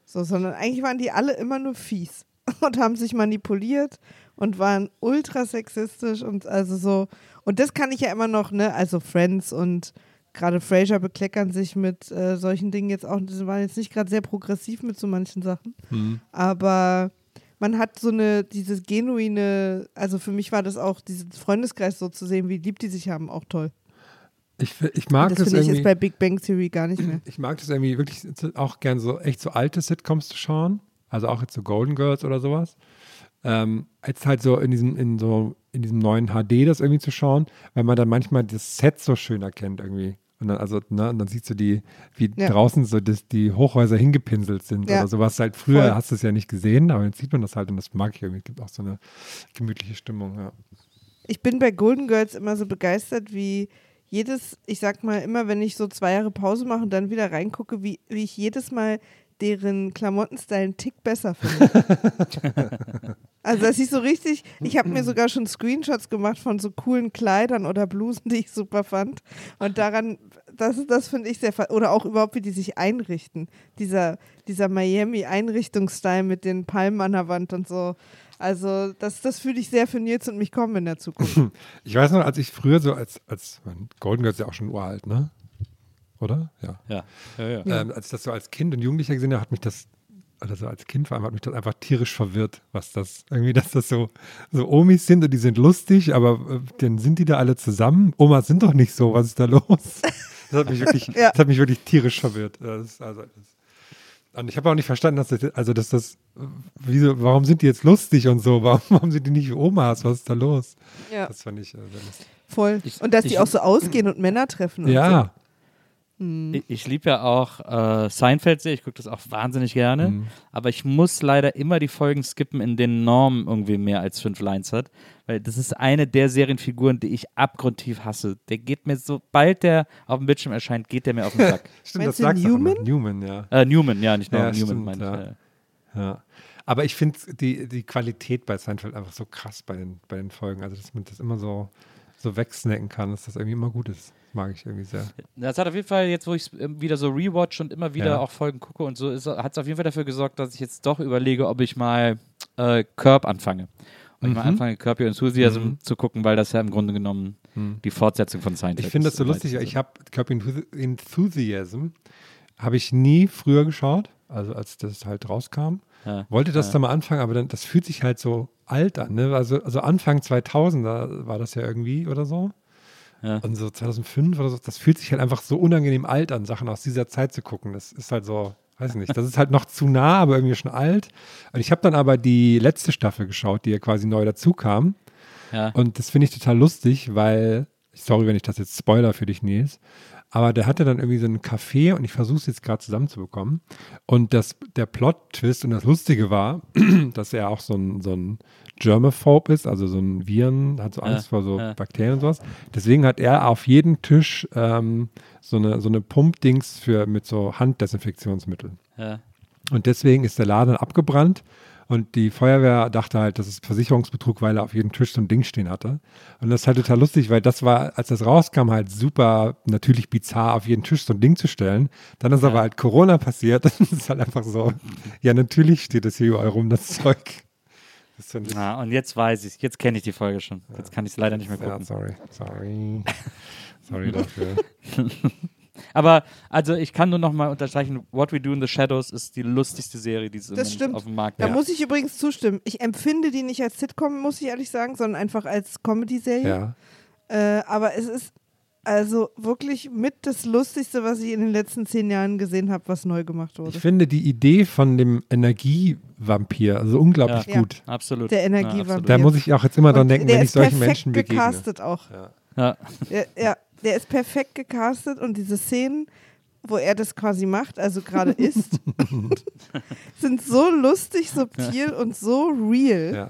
So, sondern eigentlich waren die alle immer nur fies und haben sich manipuliert und waren ultra sexistisch und also so. Und das kann ich ja immer noch, ne? Also Friends und gerade Frasier bekleckern sich mit äh, solchen Dingen jetzt auch, die waren jetzt nicht gerade sehr progressiv mit so manchen Sachen. Aber man hat so eine, diese genuine, also für mich war das auch, diesen Freundeskreis so zu sehen, wie lieb die sich haben, auch toll. Ich, ich mag das das, finde ich bei Big Bang Theory gar nicht mehr. Ich mag das irgendwie wirklich auch gern so echt so alte Sitcoms zu schauen. Also auch jetzt so Golden Girls oder sowas. Ähm, jetzt halt so in diesem, in so, in diesem neuen HD das irgendwie zu schauen, weil man dann manchmal das Set so schön erkennt irgendwie. Und dann, also, ne, und dann siehst du die, wie Ja. draußen so das, die Hochhäuser hingepinselt sind Ja. oder sowas. Halt früher Voll. hast du es ja nicht gesehen, aber jetzt sieht man das halt und das mag ich irgendwie. Es gibt auch so eine gemütliche Stimmung, ja. Ich bin bei Golden Girls immer so begeistert, wie jedes, ich sag mal, immer wenn ich so zwei Jahre Pause mache und dann wieder reingucke, wie, wie ich jedes Mal deren Klamottenstyle einen Tick besser finde. also dass ich so richtig, ich habe mir sogar schon Screenshots gemacht von so coolen Kleidern oder Blusen, die ich super fand. Und daran, das, das finde ich sehr, oder auch überhaupt, wie die sich einrichten. Dieser, dieser Miami-Einrichtungsstyle mit den Palmen an der Wand und so. Also das, das fühle ich sehr für Nils und mich kommen in der Zukunft. Ich weiß noch, als ich früher so als, als Golden Girls ist ja auch schon uralt, ne? Oder? Ja. Ja. ja, ja. Ähm, als ich das so als Kind und Jugendlicher gesehen habe, hat mich das, also als Kind vor allem, hat mich das einfach tierisch verwirrt, was das, irgendwie, dass das so, so Omis sind und die sind lustig, aber äh, dann sind die da alle zusammen. Omas sind doch nicht so, was ist da los? Das hat mich wirklich, Ja. das hat mich wirklich tierisch verwirrt. Das, ist also, das, und ich habe auch nicht verstanden, dass das, also dass das, wieso, warum sind die jetzt lustig und so? Warum, warum sind die nicht wie Omas? Was ist da los? Ja, Das fand ich äh, sehr lustig. voll. Ich- Und dass die ich- auch so ausgehen und Männer treffen. Und Ja, Ich, ich liebe ja auch äh, Seinfeld sehr, ich gucke das auch wahnsinnig gerne, Mhm. aber ich muss leider immer die Folgen skippen, in denen Norm irgendwie mehr als fünf Lines hat, weil das ist eine der Serienfiguren, die ich abgrundtief hasse. Der geht mir, sobald der auf dem Bildschirm erscheint, geht der mir auf den Sack. stimmt, Meinst das sagst auch Newman? Newman, ja. äh, Newman, ja, nicht Norm, Ja, Newman meine ich. ja. Ja. Aber ich finde die, die Qualität bei Seinfeld einfach so krass bei den, bei den Folgen. Also, dass man das immer so, so wegsnacken kann, dass das irgendwie immer gut ist. Mag ich irgendwie sehr. Das hat auf jeden Fall, jetzt wo ich es wieder so rewatch und immer wieder Ja. auch Folgen gucke und so, hat es auf jeden Fall dafür gesorgt, dass ich jetzt doch überlege, ob ich mal äh, Curb anfange. Und ich mal Mhm. anfange, Curb Your Enthusiasm Mhm. zu gucken, weil das ja im Grunde genommen die Fortsetzung von Seinfeld Ich finde das ist, so lustig. Ich habe Curb Enthusi- Enthusiasm habe ich nie früher geschaut, also als das halt rauskam. Ja. Wollte das Ja. dann mal anfangen, aber dann, das fühlt sich halt so alt an. Ne? Also, also Anfang 2000er war das ja irgendwie oder so. Ja. Und so 2005 oder so, das fühlt sich halt einfach so unangenehm alt an, Sachen aus dieser Zeit zu gucken. Das ist halt so, weiß nicht, das ist halt noch zu nah, aber irgendwie schon alt. Und ich habe dann aber die letzte Staffel geschaut, die ja quasi neu dazu kam. Ja. Und das finde ich total lustig, weil, sorry, wenn ich das jetzt spoiler für dich, Nils, aber der hatte dann irgendwie so einen Café und ich versuche es jetzt gerade zusammenzubekommen. Und das, der Plot-Twist und das Lustige war, dass er auch so ein, so ein Germaphobe ist, also so ein Viren, hat so Ja, Angst vor so ja. Bakterien und sowas. Deswegen hat er auf jedem Tisch ähm, so eine, so eine Pumpdings für, mit so Handdesinfektionsmittel. Ja. Und deswegen ist der Laden abgebrannt und die Feuerwehr dachte halt, das ist Versicherungsbetrug, weil er auf jedem Tisch so ein Ding stehen hatte. Und das ist halt total lustig, weil das war, als das rauskam, halt super natürlich bizarr, auf jeden Tisch so ein Ding zu stellen. Dann ist aber halt Corona passiert. Das ist halt einfach so, ja, natürlich steht das hier überall rum, das Zeug. Das. Ja, und jetzt weiß ich jetzt kenne ich die Folge schon. Jetzt kann ich es leider nicht mehr Ja, gucken. sorry, sorry. Sorry dafür. Aber also ich kann nur noch mal unterstreichen, What We Do in the Shadows ist die lustigste Serie, die es Das stimmt. auf dem Markt Da gibt. muss ich übrigens zustimmen. Ich empfinde die nicht als Sitcom, muss ich ehrlich sagen, sondern einfach als Comedy-Serie. Ja. Äh, aber es ist also wirklich mit das Lustigste, was ich in den letzten zehn Jahren gesehen habe, was neu gemacht wurde. Ich finde die Idee von dem Energievampir also unglaublich Ja. gut. Absolut. Der Ja, Energievampir. absolut. Da muss ich auch jetzt immer dran denken, der wenn ich ist solchen perfekt Menschen begegne. gecastet auch. Ja. Der, ja, der ist perfekt gecastet und diese Szenen, wo er das quasi macht, also gerade isst, sind so lustig, subtil und so real, Ja.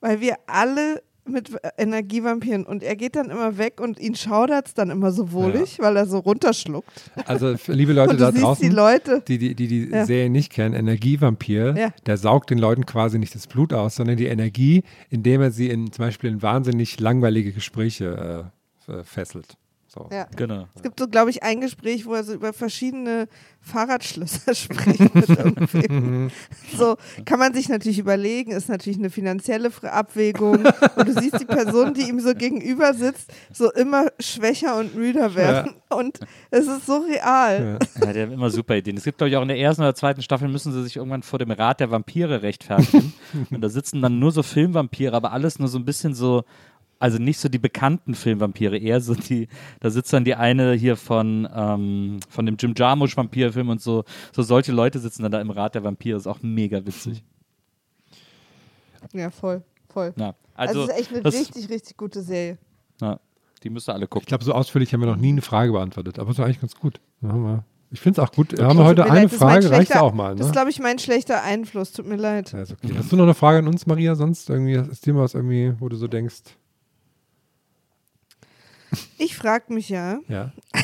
weil wir alle mit Energievampiren und er geht dann immer weg und ihn schaudert es dann immer so wohlig, weil er so runterschluckt. Also liebe Leute da draußen, die Leute. die die, die, die Ja. Serie nicht kennen, Energievampir, Ja. der saugt den Leuten quasi nicht das Blut aus, sondern die Energie, indem er sie in zum Beispiel in wahnsinnig langweilige Gespräche äh, fesselt. So. Ja. Genau. Es gibt so, glaube ich, ein Gespräch, wo er so über verschiedene Fahrradschlösser spricht so kann man sich natürlich überlegen, ist natürlich eine finanzielle Abwägung. Und du siehst die Person, die ihm so gegenüber sitzt, so immer schwächer und müder werden. Und es ist so real. Ja. Ja, der hat immer super Ideen. Es gibt, glaube ich, auch in der ersten oder zweiten Staffel müssen sie sich irgendwann vor dem Rat der Vampire rechtfertigen. Und da sitzen dann nur so Filmvampire, aber alles nur so ein bisschen so, also nicht so die bekannten Filmvampire, eher so die, da sitzt dann die eine hier von, ähm, von dem Jim Jarmusch Vampirfilm und so, so solche Leute sitzen dann da im Rat der Vampire, ist auch mega witzig. Ja, voll, voll. Ja, Also, also, es ist echt eine das, richtig, richtig gute Serie. ja, die müsst ihr alle Ich gucken. glaube, so ausführlich haben wir noch nie eine Frage beantwortet, aber es war eigentlich ganz gut. Wir, ich finde es auch gut. Wir haben Tut heute eine leid, Frage, reicht auch mal. Das ist, Ne? glaube ich, mein schlechter Einfluss. Tut mir leid. Ja, ist okay. Hast du noch eine Frage an uns, Maria? Sonst irgendwie ist dir was irgendwie, wo du so denkst? Ich frage mich ja, Ja.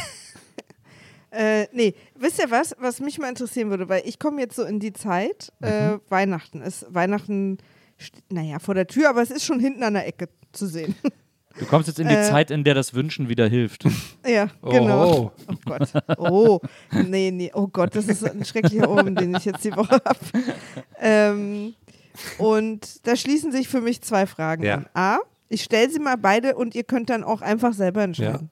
Äh, nee, wisst ihr was, was mich mal interessieren würde, weil ich komme jetzt so in die Zeit, äh, Mhm. Weihnachten ist, Weihnachten, st- naja, vor der Tür, aber es ist schon hinten an der Ecke zu sehen. Du kommst jetzt in die Äh. Zeit, in der das Wünschen wieder hilft. ja, genau. Oh. Oh Gott. Oh, nee, nee, oh Gott, das ist ein schrecklicher Ohren, den ich jetzt die Woche habe. Ähm, und da schließen sich für mich zwei Fragen Ja. an. A, ich stelle sie mal beide und ihr könnt dann auch einfach selber entscheiden.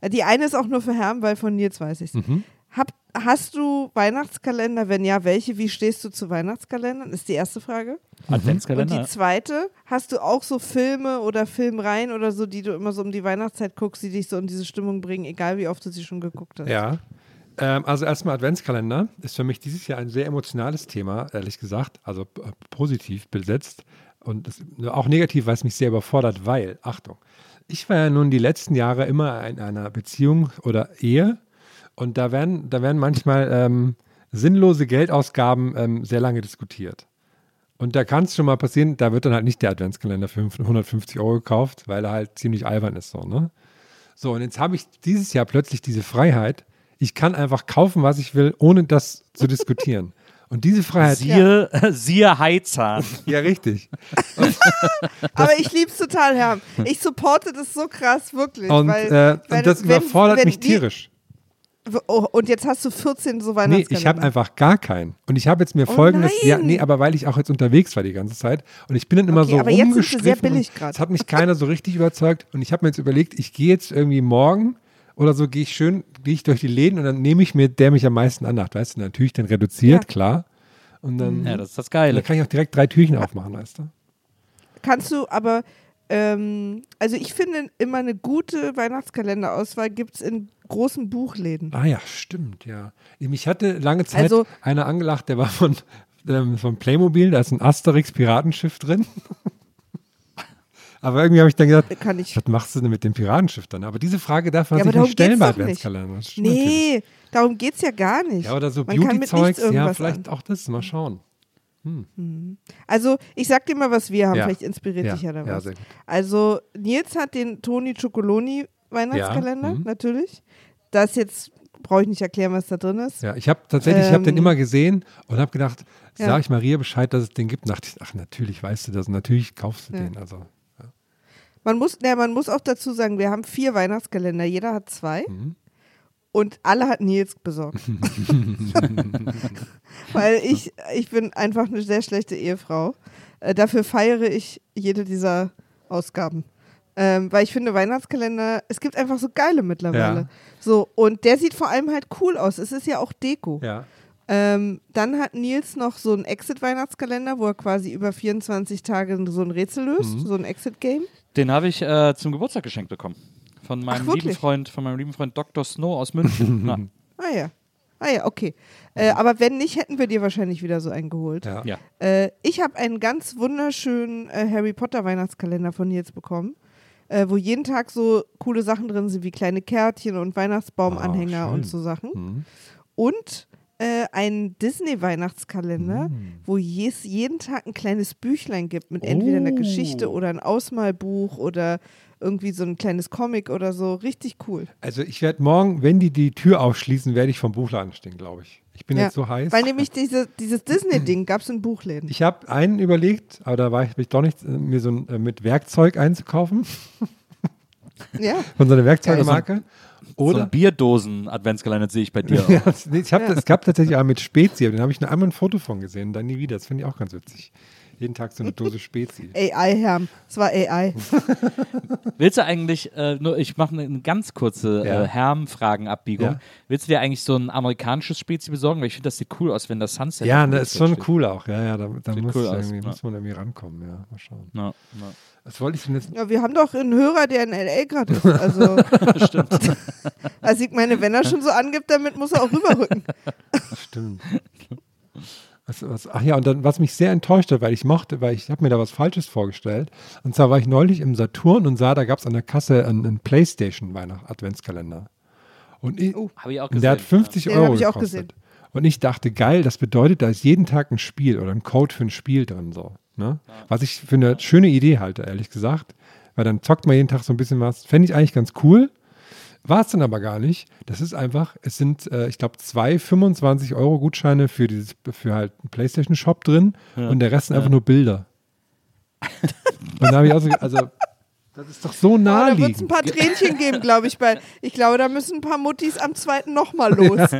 Äh, Die eine ist auch nur für Herrn, weil von Nils weiß ich es. Mhm. Hab, hast du Weihnachtskalender? Wenn ja, welche? Wie stehst du zu Weihnachtskalendern? Ist die erste Frage. Und Adventskalender. die zweite, hast du auch so Filme oder Filmreihen oder so, die du immer so um die Weihnachtszeit guckst, die dich so in diese Stimmung bringen, egal wie oft du sie schon geguckt hast? Ja. Ähm, also erstmal Adventskalender ist für mich dieses Jahr ein sehr emotionales Thema, ehrlich gesagt. Also äh, positiv besetzt und das, auch negativ, weil es mich sehr überfordert, weil, Achtung, ich war ja nun die letzten Jahre immer in einer Beziehung oder Ehe und da werden, da werden manchmal ähm, sinnlose Geldausgaben ähm, sehr lange diskutiert. Und da kann es schon mal passieren, da wird dann halt nicht der Adventskalender für 150 Euro gekauft, weil er halt ziemlich albern ist so, ne? So, und jetzt habe ich dieses Jahr plötzlich diese Freiheit. Ich kann einfach kaufen, was ich will, ohne das zu diskutieren. Und diese Freiheit. Siehe, siehe Heizahn. Ja, richtig. Aber ich lieb's total, Herr. Ich supporte das so krass, wirklich. Und, weil, äh, weil und das wenn- überfordert wenn mich die- tierisch. Oh, und jetzt hast du 14 so Nee, Weihnachtskalender. ich habe einfach gar keinen. Und ich habe jetzt mir Oh folgendes, ja, nein. nee, aber weil ich auch jetzt unterwegs war die ganze Zeit und ich bin dann immer Okay, so aber jetzt rumgestriffen. sehr billig grad. Es hat mich keiner so richtig überzeugt und ich habe mir jetzt überlegt, ich gehe jetzt irgendwie morgen oder so, gehe ich schön, gehe ich durch die Läden und dann nehme ich mir, der mich am meisten anmacht, weißt du, natürlich dann reduziert, Ja. klar. Und dann, Ja, das ist das Geile. dann kann ich auch direkt drei Türchen aufmachen, weißt du? Kannst du aber, ähm, also ich finde immer eine gute Weihnachtskalenderauswahl gibt es in großen Buchläden. Ah ja, stimmt, ja. Mich hatte lange Zeit Also- einer angelacht, der war von, ähm, von Playmobil, da ist ein Asterix-Piratenschiff drin. Aber irgendwie habe ich dann gedacht, was machst du denn mit dem Piratenschiff dann? Aber diese Frage darf man Ja, sich nicht stellen bei natürlich. Nee, darum geht es ja gar nicht. Ja, oder so Beauty-Zeugs, ja, vielleicht an. auch das, mal schauen. Also, ich sag dir mal, was wir haben. Ja. Vielleicht inspiriert Ja, dich ja da ja, also, Nils hat den Toni Chocoloni Weihnachtskalender, mhm. natürlich. Das jetzt brauche ich nicht erklären, was da drin ist. Ja, ich habe tatsächlich, ich habe den Ähm, immer gesehen und habe gedacht, sage ich Maria Bescheid, dass es den gibt. Dachte ich, ach, natürlich weißt du das, natürlich kaufst du den. Also, Man muss, ja, man muss auch dazu sagen, wir haben vier Weihnachtskalender, jeder hat zwei. Mhm. Und alle hat Nils besorgt. Weil ich, ich bin einfach eine sehr schlechte Ehefrau. Äh, dafür feiere ich jede dieser Ausgaben. Ähm, weil ich finde, Weihnachtskalender, es gibt einfach so geile mittlerweile. Ja. So, und der sieht vor allem halt cool aus. Es ist ja auch Deko. ja. Ähm, dann hat Nils noch so einen Exit-Weihnachtskalender, wo er quasi über 24 Tage so ein Rätsel löst, Mhm. so ein Exit-Game. Den habe ich äh, zum Geburtstag geschenkt bekommen. Von meinem lieben wirklich? Freund, von meinem lieben Freund Dr. Snow aus München. Na, Ah ja. Ah ja, okay. Äh, aber wenn nicht, hätten wir dir wahrscheinlich wieder so einen geholt. Ja. ja. Äh, ich habe einen ganz wunderschönen äh, Harry Potter Weihnachtskalender von Nils bekommen, äh, wo jeden Tag so coole Sachen drin sind, wie kleine Kärtchen und Weihnachtsbaumanhänger Ah, und so Sachen. Mhm. Und äh, einen Disney-Weihnachtskalender, Mhm. wo es jeden Tag ein kleines Büchlein gibt mit entweder einer Oh. Geschichte oder ein Ausmalbuch oder irgendwie so ein kleines Comic oder so. Richtig cool. Also ich werde morgen, wenn die die Tür aufschließen, werde ich vom Buchladen stehen, glaube ich. Ich bin Ja, jetzt so heiß. Weil nämlich diese, dieses Disney-Ding gab es in Buchläden. Ich habe einen überlegt, aber da war ich, hab ich doch nicht, äh, mir so ein, äh, mit Werkzeug einzukaufen, ja. von so einer Werkzeugmarke. So Oder ein Bierdosen-Adventskalender sehe ich bei dir. ja, ich hab, das- es gab tatsächlich auch mit Spezi, aber den habe ich nur einmal ein Foto von gesehen, dann nie wieder. Das finde ich auch ganz witzig. Jeden Tag so eine Dose Spezi. AI, Herr. Es war AI. Willst du eigentlich, äh, nur ich mache eine ganz kurze Ja. äh, Herm-Fragen-Abbiegung. Ja. Willst du dir eigentlich so ein amerikanisches Spezi besorgen? Weil ich finde, das sieht cool aus, wenn das Sunset Ja, dem ne, ist schon steht. cool auch. Ja, ja, da, da muss, cool ich aus, ja. muss man irgendwie rankommen. Ja, mal schauen. Ja, Was wollte ich denn jetzt? Ja, wir haben doch einen Hörer, der in L.A. gerade ist. Also. Stimmt. also ich meine, wenn er schon so angibt, damit muss er auch rüberrücken. Stimmt. Was, was, ach ja, und dann, was mich sehr enttäuscht hat, weil ich mochte, weil ich habe mir da was Falsches vorgestellt. Und zwar war ich neulich im Saturn und sah, da gab es an der Kasse einen, einen Playstation-Weihnacht-Adventskalender. Und ich, Habe ich auch und gesehen. der hat 50 Den Euro ich auch gekostet. gesehen. Und ich dachte, geil, das bedeutet, da ist jeden Tag ein Spiel oder ein Code für ein Spiel drin. So, ne? Was ich für eine schöne Idee halte, ehrlich gesagt. weil dann zockt man jeden Tag so ein bisschen was. Fände ich eigentlich ganz cool. War es dann aber gar nicht. Das ist einfach, es sind, äh, ich glaube, zwei 25-Euro-Gutscheine für, dieses, für halt einen PlayStation-Shop drin Ja. und der Rest sind Ja. einfach nur Bilder. und da habe ich auch so, also, das ist doch so Aber da wird es naheliegend. ein paar Tränchen geben, glaube ich. Bei, ich glaube, da müssen ein paar Muttis am zweiten nochmal los.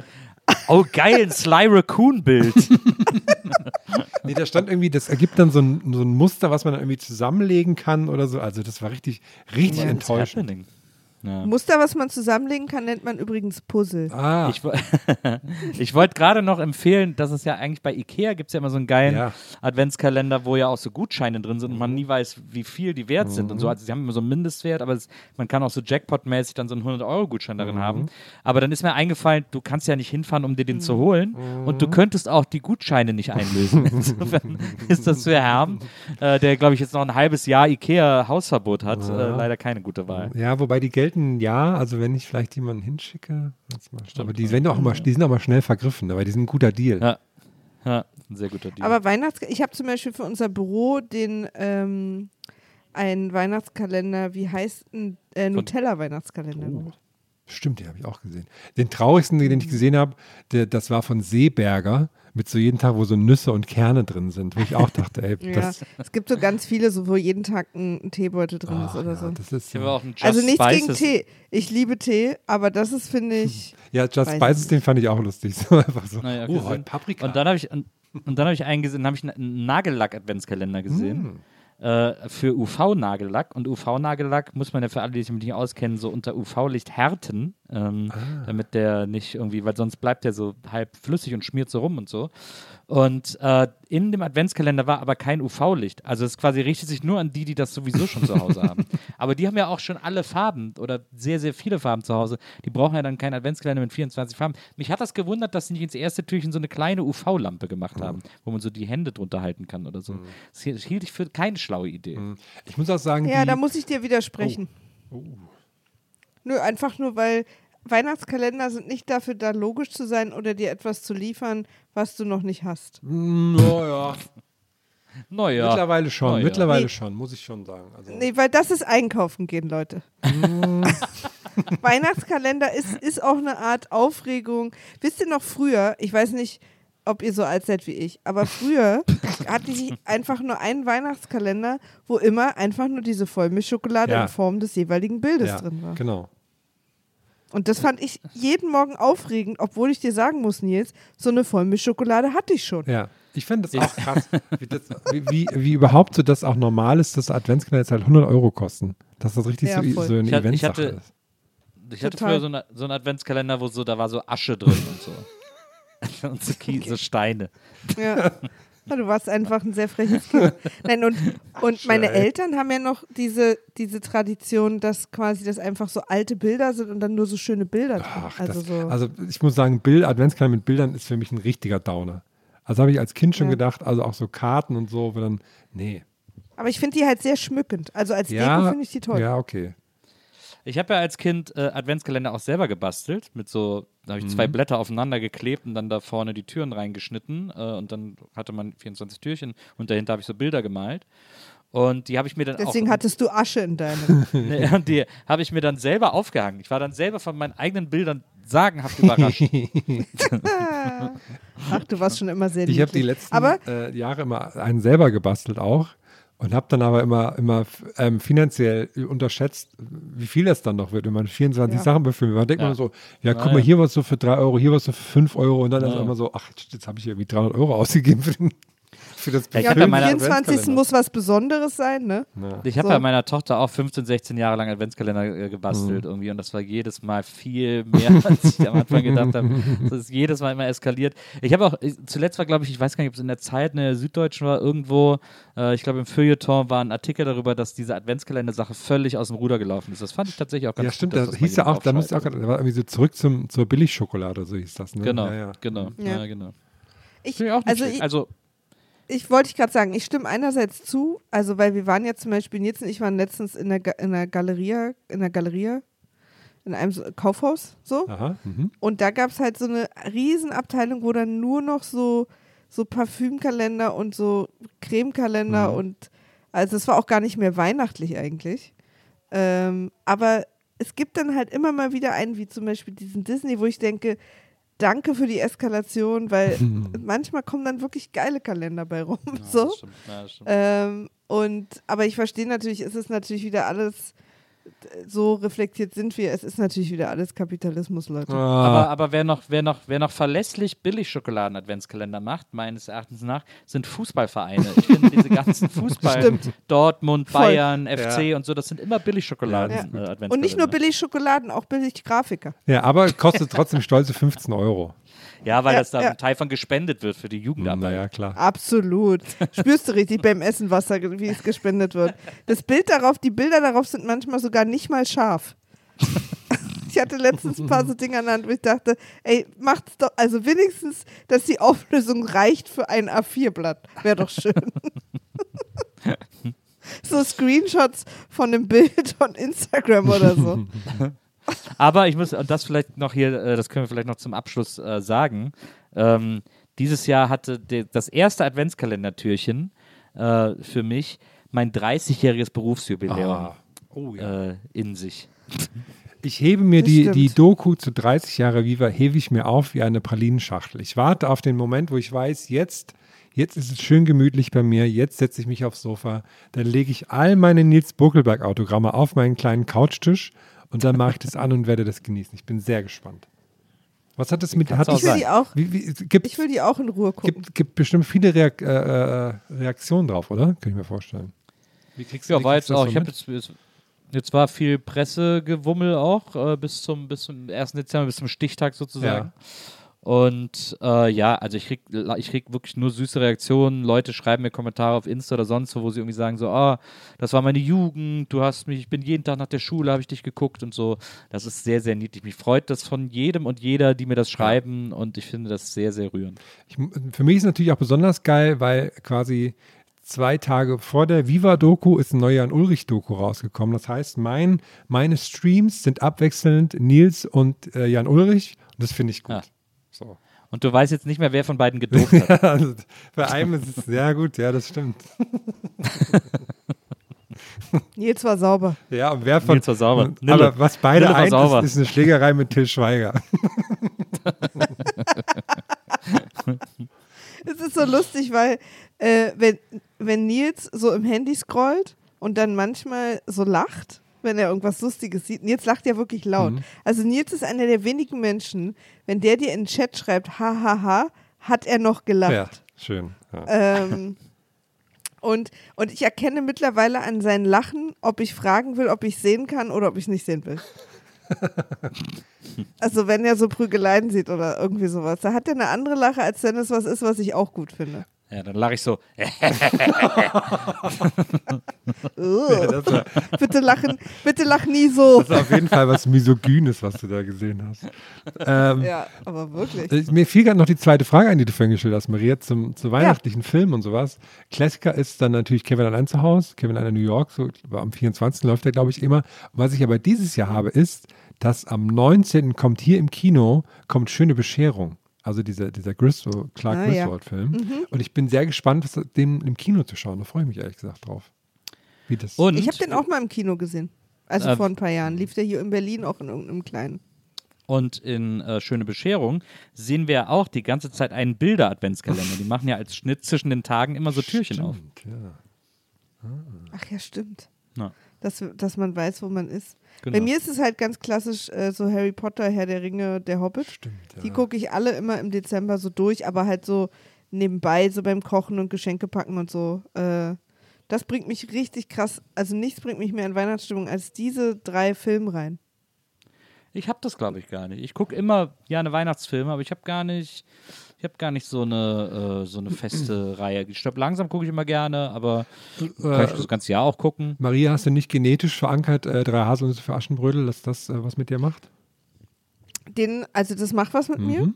Oh, geil, ein Sly Raccoon-Bild. Nee, da stand irgendwie, das ergibt dann so ein, so ein Muster, was man dann irgendwie zusammenlegen kann oder so. Also das war richtig, richtig What's enttäuschend. Ja. Muster, was man zusammenlegen kann, nennt man übrigens Puzzle. Ah, Ich, ich wollte gerade noch empfehlen, dass es ja eigentlich bei Ikea gibt es ja immer so einen geilen Ja. Adventskalender, wo ja auch so Gutscheine drin sind und man nie weiß, wie viel die wert sind und so. Also sie haben immer so einen Mindestwert, aber es, man kann auch so Jackpot-mäßig dann so einen 100-Euro-Gutschein darin haben. Aber dann ist mir eingefallen, du kannst ja nicht hinfahren, um dir den zu holen und du könntest auch die Gutscheine nicht einlösen. Insofern ist das für Herrn, äh, der glaube ich jetzt noch ein halbes Jahr Ikea-Hausverbot hat, äh, leider keine gute Wahl. ja, wobei die gelten ja, also wenn ich vielleicht jemanden hinschicke, mal, aber die, werden auch immer, die sind auch mal schnell vergriffen, aber die sind ein guter Deal. Ja. Ja, ein sehr guter Deal. Aber Weihnachts ich habe zum Beispiel für unser Büro den ähm, einen Weihnachtskalender, wie heißt ein äh, Nutella-Weihnachtskalender? Oh. Stimmt, den habe ich auch gesehen. Den traurigsten, den ich gesehen habe, der, das war von Seeberger mit so jeden Tag, wo so Nüsse und Kerne drin sind, wo ich auch dachte, ey, Ja, das, es gibt so ganz viele, so, wo jeden Tag ein, Teebeutel drin ist ach, oder ja, so. das ist Just Also nichts gegen Spices- Tee. Ich liebe Tee, aber das ist, finde ich. ja, Just Spices, ich den fand ich auch lustig. So einfach so, Naja, oh, Paprika. Und dann habe ich, und, und dann habe ich einen gesehen, habe ich einen Nagellack-Adventskalender gesehen. Hm. Äh, für UV-Nagellack. Und UV-Nagellack muss man ja für alle, die sich damit nicht auskennen, so unter UV-Licht härten, ähm, Ah. damit der nicht irgendwie, weil sonst bleibt der so halb flüssig und schmiert so rum und so. Und äh, in dem Adventskalender war aber kein UV-Licht. Also es quasi richtet sich nur an die, die das sowieso schon zu Hause haben. Aber die haben ja auch schon alle Farben oder sehr, sehr viele Farben zu Hause. Die brauchen ja dann keinen Adventskalender mit 24 Farben. Mich hat das gewundert, dass sie nicht ins erste Türchen so eine kleine UV-Lampe gemacht haben, wo man so die Hände drunter halten kann oder so. Das hielt- ich für keine schlaue Idee. ich muss auch sagen, Ja, die, da muss ich dir widersprechen. Nö, einfach nur, weil Weihnachtskalender sind nicht dafür da, logisch zu sein oder dir etwas zu liefern, was du noch nicht hast. Mm, oh, ja. Naja. Mittlerweile schon, Naja. mittlerweile Nee. schon, muss ich schon sagen. Also, Nee, weil das ist einkaufen gehen, Leute. Weihnachtskalender ist, ist auch eine Art Aufregung. Wisst ihr noch früher, ich weiß nicht, ob ihr so alt seid wie ich, aber früher hatte ich einfach nur einen Weihnachtskalender, wo immer einfach nur diese Vollmilchschokolade Ja. in Form des jeweiligen Bildes ja, drin war. genau. Und das fand ich jeden Morgen aufregend, obwohl ich dir sagen muss, Nils, so eine Vollmilchschokolade hatte ich schon. Ja, ich finde das auch krass, wie, das, wie, wie, wie überhaupt so das auch normal ist, dass Adventskalender jetzt halt 100 Euro kosten. Dass das richtig Ja, so, so eine Eventsache hatte- ist. Ich hatte früher so, eine, so einen Adventskalender, wo so, da war so Asche drin und so. Und so, Kie- so Steine. Ja. Du warst einfach ein sehr freches Kind. Nein, und, und meine. Eltern haben ja noch diese, diese Tradition, dass quasi das einfach so alte Bilder sind und dann nur so schöne Bilder drin. Ach, also das, so. also ich muss sagen, Bild, Adventskalender mit Bildern ist für mich ein richtiger Downer. Also habe ich als Kind schon Ja. gedacht, also auch so Karten und so, wo dann, nee. Aber ich finde die halt sehr schmückend. Also als Deko Ja, finde ich die toll. ja, okay. Ich habe ja als Kind äh, Adventskalender auch selber gebastelt. Mit so, da habe ich Mhm. zwei Blätter aufeinander geklebt und dann da vorne die Türen reingeschnitten. Äh, und dann hatte man 24 Türchen und dahinter habe ich so Bilder gemalt. Und die habe ich mir dann Deswegen auch. hattest du Asche in deinem. Nee, und die habe ich mir dann selber aufgehangen. Ich war dann selber von meinen eigenen Bildern sagenhaft überrascht. Ach, du warst schon immer sehr Ich habe die letzten Aber äh, Jahre immer einen selber gebastelt auch und habe dann aber immer, immer ähm, finanziell unterschätzt, wie viel das dann noch wird, wenn man 24 Ja. Sachen befüllt. Man denkt Ja. man so, ja, guck mal, hier was so für 3 Euro, hier was so für 5 Euro und dann ist Ja. immer so, ach, jetzt habe ich irgendwie 300 Euro ausgegeben für, den, für das Ja, am meine 24. Adventskalender. muss was Besonderes sein, ne? Ja. Ich habe So. ja meiner Tochter auch 15, 16 Jahre lang Adventskalender äh, gebastelt irgendwie und das war jedes Mal viel mehr, als ich am Anfang gedacht habe. Das ist jedes Mal immer eskaliert. Ich habe auch, ich, zuletzt war glaube ich, ich weiß gar nicht, ob es in der Zeit, in der Süddeutschen war, irgendwo, äh, ich glaube im Feuilleton war ein Artikel darüber, dass diese Adventskalender-Sache völlig aus dem Ruder gelaufen ist. Das fand ich tatsächlich auch ganz Ja, stimmt, gut. dass das hieß ja auch, da müsste auch, da war irgendwie so zurück zum, zur Billigschokolade, so hieß das, ne? Genau, Ja, ja. genau, Ja. ja. genau. Ich, also ich, also ich wollte ich gerade sagen, ich stimme einerseits zu, also weil wir waren ja zum Beispiel, Nils und ich waren letztens in der, in der Galeria, in der Galeria, in einem Kaufhaus, so. Aha, mhm. Und da gab es halt so eine Riesenabteilung, wo dann nur noch so, so Parfümkalender und so Cremekalender Mhm. und also es war auch gar nicht mehr weihnachtlich eigentlich. Ähm, aber es gibt dann halt immer mal wieder einen, wie zum Beispiel diesen Disney, wo ich denke, danke für die Eskalation, weil manchmal kommen dann wirklich geile Kalender bei rum. so. das stimmt. Ja, das stimmt. Ähm, und, aber ich verstehe natürlich, es ist natürlich wieder alles, so reflektiert sind wir, es ist natürlich wieder alles Kapitalismus, Leute. Ah. Aber, aber wer, noch, wer, noch, wer noch verlässlich Billig-Schokoladen-Adventskalender macht, meines Erachtens nach, sind Fußballvereine. Ich finde diese ganzen Fußball, Stimmt. Dortmund, Voll. Bayern, FC und so, das sind immer Billig-Schokoladen-Adventskalender. Und nicht nur billig Schokoladen, auch billig Grafiker. Ja, aber kostet trotzdem stolze 15 Euro. Ja, weil Ja, das da ja. ein Teil von gespendet wird für die Jugendarbeit. Naja, klar. Absolut. Spürst du richtig beim Essen, was da, wie es gespendet wird. Das Bild darauf, die Bilder darauf sind manchmal sogar nicht mal scharf. Ich hatte letztens ein paar so Dinge an der Hand, wo ich dachte, ey, macht's doch, also wenigstens, dass die Auflösung reicht für ein A4-Blatt. Wäre doch schön. so Screenshots von dem Bild von Instagram oder so. Aber ich muss, und das vielleicht noch hier, äh, das können wir vielleicht noch zum Abschluss äh, sagen. Ähm, dieses Jahr hatte de, das erste Adventskalendertürchen äh, für mich mein 30-jähriges Berufsjubiläum Ah. Oh ja. äh, in sich. Ich hebe mir Das die, stimmt. die Doku zu 30 Jahre Viva, hebe ich mir auf wie eine Pralinenschachtel. Ich warte auf den Moment, wo ich weiß, jetzt, jetzt ist es schön gemütlich bei mir, jetzt setze ich mich aufs Sofa, dann lege ich all meine Nils Buckelberg-Autogramme auf meinen kleinen Couchtisch und dann mache ich das an und werde das genießen. Ich bin sehr gespannt. Was hat es mit... Hat Ich will die auch, wie, wie, gibt, ich will die auch in Ruhe gucken. gibt, gibt bestimmt viele Reak äh, äh, Reaktionen drauf, oder? Kann ich mir vorstellen. Wie kriegst Ja, wie war jetzt du das auch. so Ich habe jetzt, jetzt, jetzt war viel Pressegewummel auch äh, bis zum bis zum 1. Dezember, bis zum Stichtag sozusagen. Und äh, ja, also ich krieg, ich krieg wirklich nur süße Reaktionen. Leute schreiben mir Kommentare auf Insta oder sonst wo, wo sie irgendwie sagen so, ah, das war meine Jugend, du hast mich, ich bin jeden Tag nach der Schule, habe ich dich geguckt und so. Das ist sehr, sehr niedlich. Mich freut das von jedem und jeder, die mir das schreiben und ich finde das sehr, sehr rührend. Ich, für mich ist es natürlich auch besonders geil, weil quasi zwei Tage vor der Viva-Doku ist ein neuer Jan Ulrich-Doku rausgekommen. Das heißt, mein, meine Streams sind abwechselnd Nils und äh, Jan Ulrich und das finde ich gut. Ja. So. Und du weißt jetzt nicht mehr, wer von beiden gedopt hat. also, bei einem ist es sehr gut, ja, das stimmt. Nils war sauber. Ja, und wer von, Nils war sauber. Nille. Aber was beide Nille eint, sauber. ist, ist eine Schlägerei mit Till Schweiger. Es ist so lustig, weil äh, wenn, wenn Nils so im Handy scrollt und dann manchmal so lacht, wenn er irgendwas Lustiges sieht. Nils lacht ja wirklich laut. Also Nils ist einer der wenigen Menschen, wenn der dir in den Chat schreibt, hahaha, hat er noch gelacht. ja, schön. Ja. Ähm, und, und ich erkenne mittlerweile an seinen Lachen, ob ich fragen will, ob ich sehen kann oder ob ich nicht sehen will. also wenn er so Prügeleien sieht oder irgendwie sowas, da hat er eine andere Lache, als wenn es was ist, was ich auch gut finde. Ja, dann lache ich so. War, bitte lachen, bitte lach nie so. das ist auf jeden Fall was Misogynes, was du da gesehen hast. Ähm, Ja, aber wirklich. Äh, Mir fiel gerade noch die zweite Frage ein, die du vorhin gestellt hast, Maria, zum, zu weihnachtlichen Filmen und sowas. Klassiker ist dann natürlich Kevin allein zu Hause, Kevin allein in New York, so am 24. läuft der, glaube ich, immer. Was ich aber dieses Jahr habe, ist, dass am 19. kommt hier im Kino, kommt Schöne Bescherung. Also dieser, dieser Griswold, Clark Ah, ja. Griswold-Film. Und ich bin sehr gespannt, was, den im Kino zu schauen. Da freue ich mich ehrlich gesagt drauf. Wie das Und Ich habe den auch mal im Kino gesehen. Also Äh, vor ein paar Jahren. Lief der hier in Berlin auch in irgendeinem kleinen. Und in äh, Schöne Bescherung sehen wir auch die ganze Zeit einen Bilder-Adventskalender. Die machen ja als Schnitt zwischen den Tagen immer so Türchen auf. Stimmt, ja. Ach ja, stimmt. Ja. Dass, dass man weiß, wo man ist. Genau. Bei mir ist es halt ganz klassisch äh, so Harry Potter, Herr der Ringe, der Hobbit. Stimmt, ja. Die gucke ich alle immer im Dezember so durch, aber halt so nebenbei, so beim Kochen und Geschenke packen und so. Äh, das bringt mich richtig krass, also nichts bringt mich mehr in Weihnachtsstimmung als diese drei Filmreihen. Ich habe das, glaube ich, gar nicht. Ich gucke immer gerne Weihnachtsfilme, aber ich habe gar nicht, ich habe gar nicht so eine, äh, so eine feste Reihe. Ich glaube, langsam gucke ich immer gerne, aber kann ich das ganze Jahr auch gucken. Maria, hast du nicht genetisch verankert, äh, drei Haselnüsse für Aschenbrödel, dass das äh, was mit dir macht? Den, also das macht was mit Mhm. mir.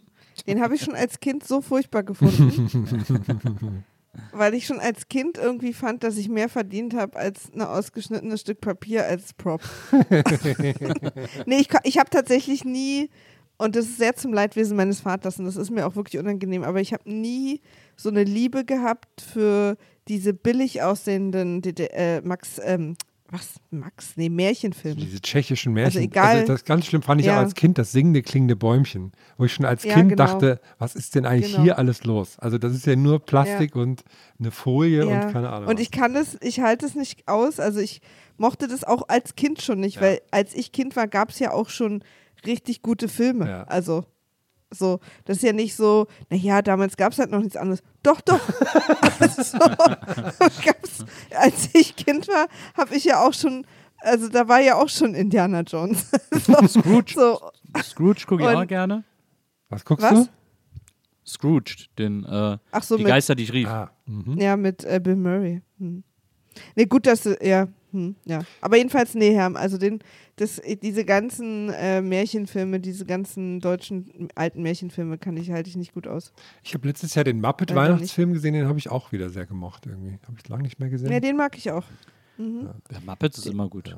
Den habe ich schon als Kind so furchtbar gefunden. weil ich schon als Kind irgendwie fand, dass ich mehr verdient habe als ein ausgeschnittenes Stück Papier als Prop. nee, ich, ich habe tatsächlich nie, und das ist sehr zum Leidwesen meines Vaters, und das ist mir auch wirklich unangenehm, aber ich habe nie so eine Liebe gehabt für diese billig aussehenden DD äh, Max, ähm, Was? Max? Nee, Märchenfilme. Diese tschechischen Märchen. Also egal- das ganz schlimm fand ich Ja. auch als Kind, das singende, klingende Bäumchen. Wo ich schon als Ja, Kind genau. dachte, was ist denn eigentlich Genau. hier alles los? Also das ist ja nur Plastik und eine Folie Ja. und keine Ahnung. Und ich kann das, ich halte es nicht aus. Also ich mochte das auch als Kind schon nicht, weil als ich Kind war, gab es ja auch schon richtig gute Filme. Ja. Also so, das ist ja nicht so, naja, damals gab es halt noch nichts anderes. Doch, doch. also, gab's, als ich Kind war, habe ich ja auch schon, also da war ja auch schon Indiana Jones. so, Scrooge. so, Scrooge gucke ich Und- auch gerne. was guckst Was? du? Scrooge, den äh, ach so, die mit, Geister, die ich rief. Ah, mhm. Ja, mit äh, Bill Murray. Hm. Nee, gut, dass du, ja, hm, ja. Aber jedenfalls, nee, Herr, also den, das, diese ganzen äh, Märchenfilme, diese ganzen deutschen alten Märchenfilme kann ich, halte ich nicht gut aus. Ich habe letztes Jahr den Muppet Leider Weihnachtsfilm gesehen, den habe ich auch wieder sehr gemocht irgendwie. Habe ich lange nicht mehr gesehen. Ja, den mag ich auch. Der Muppets ist immer gut.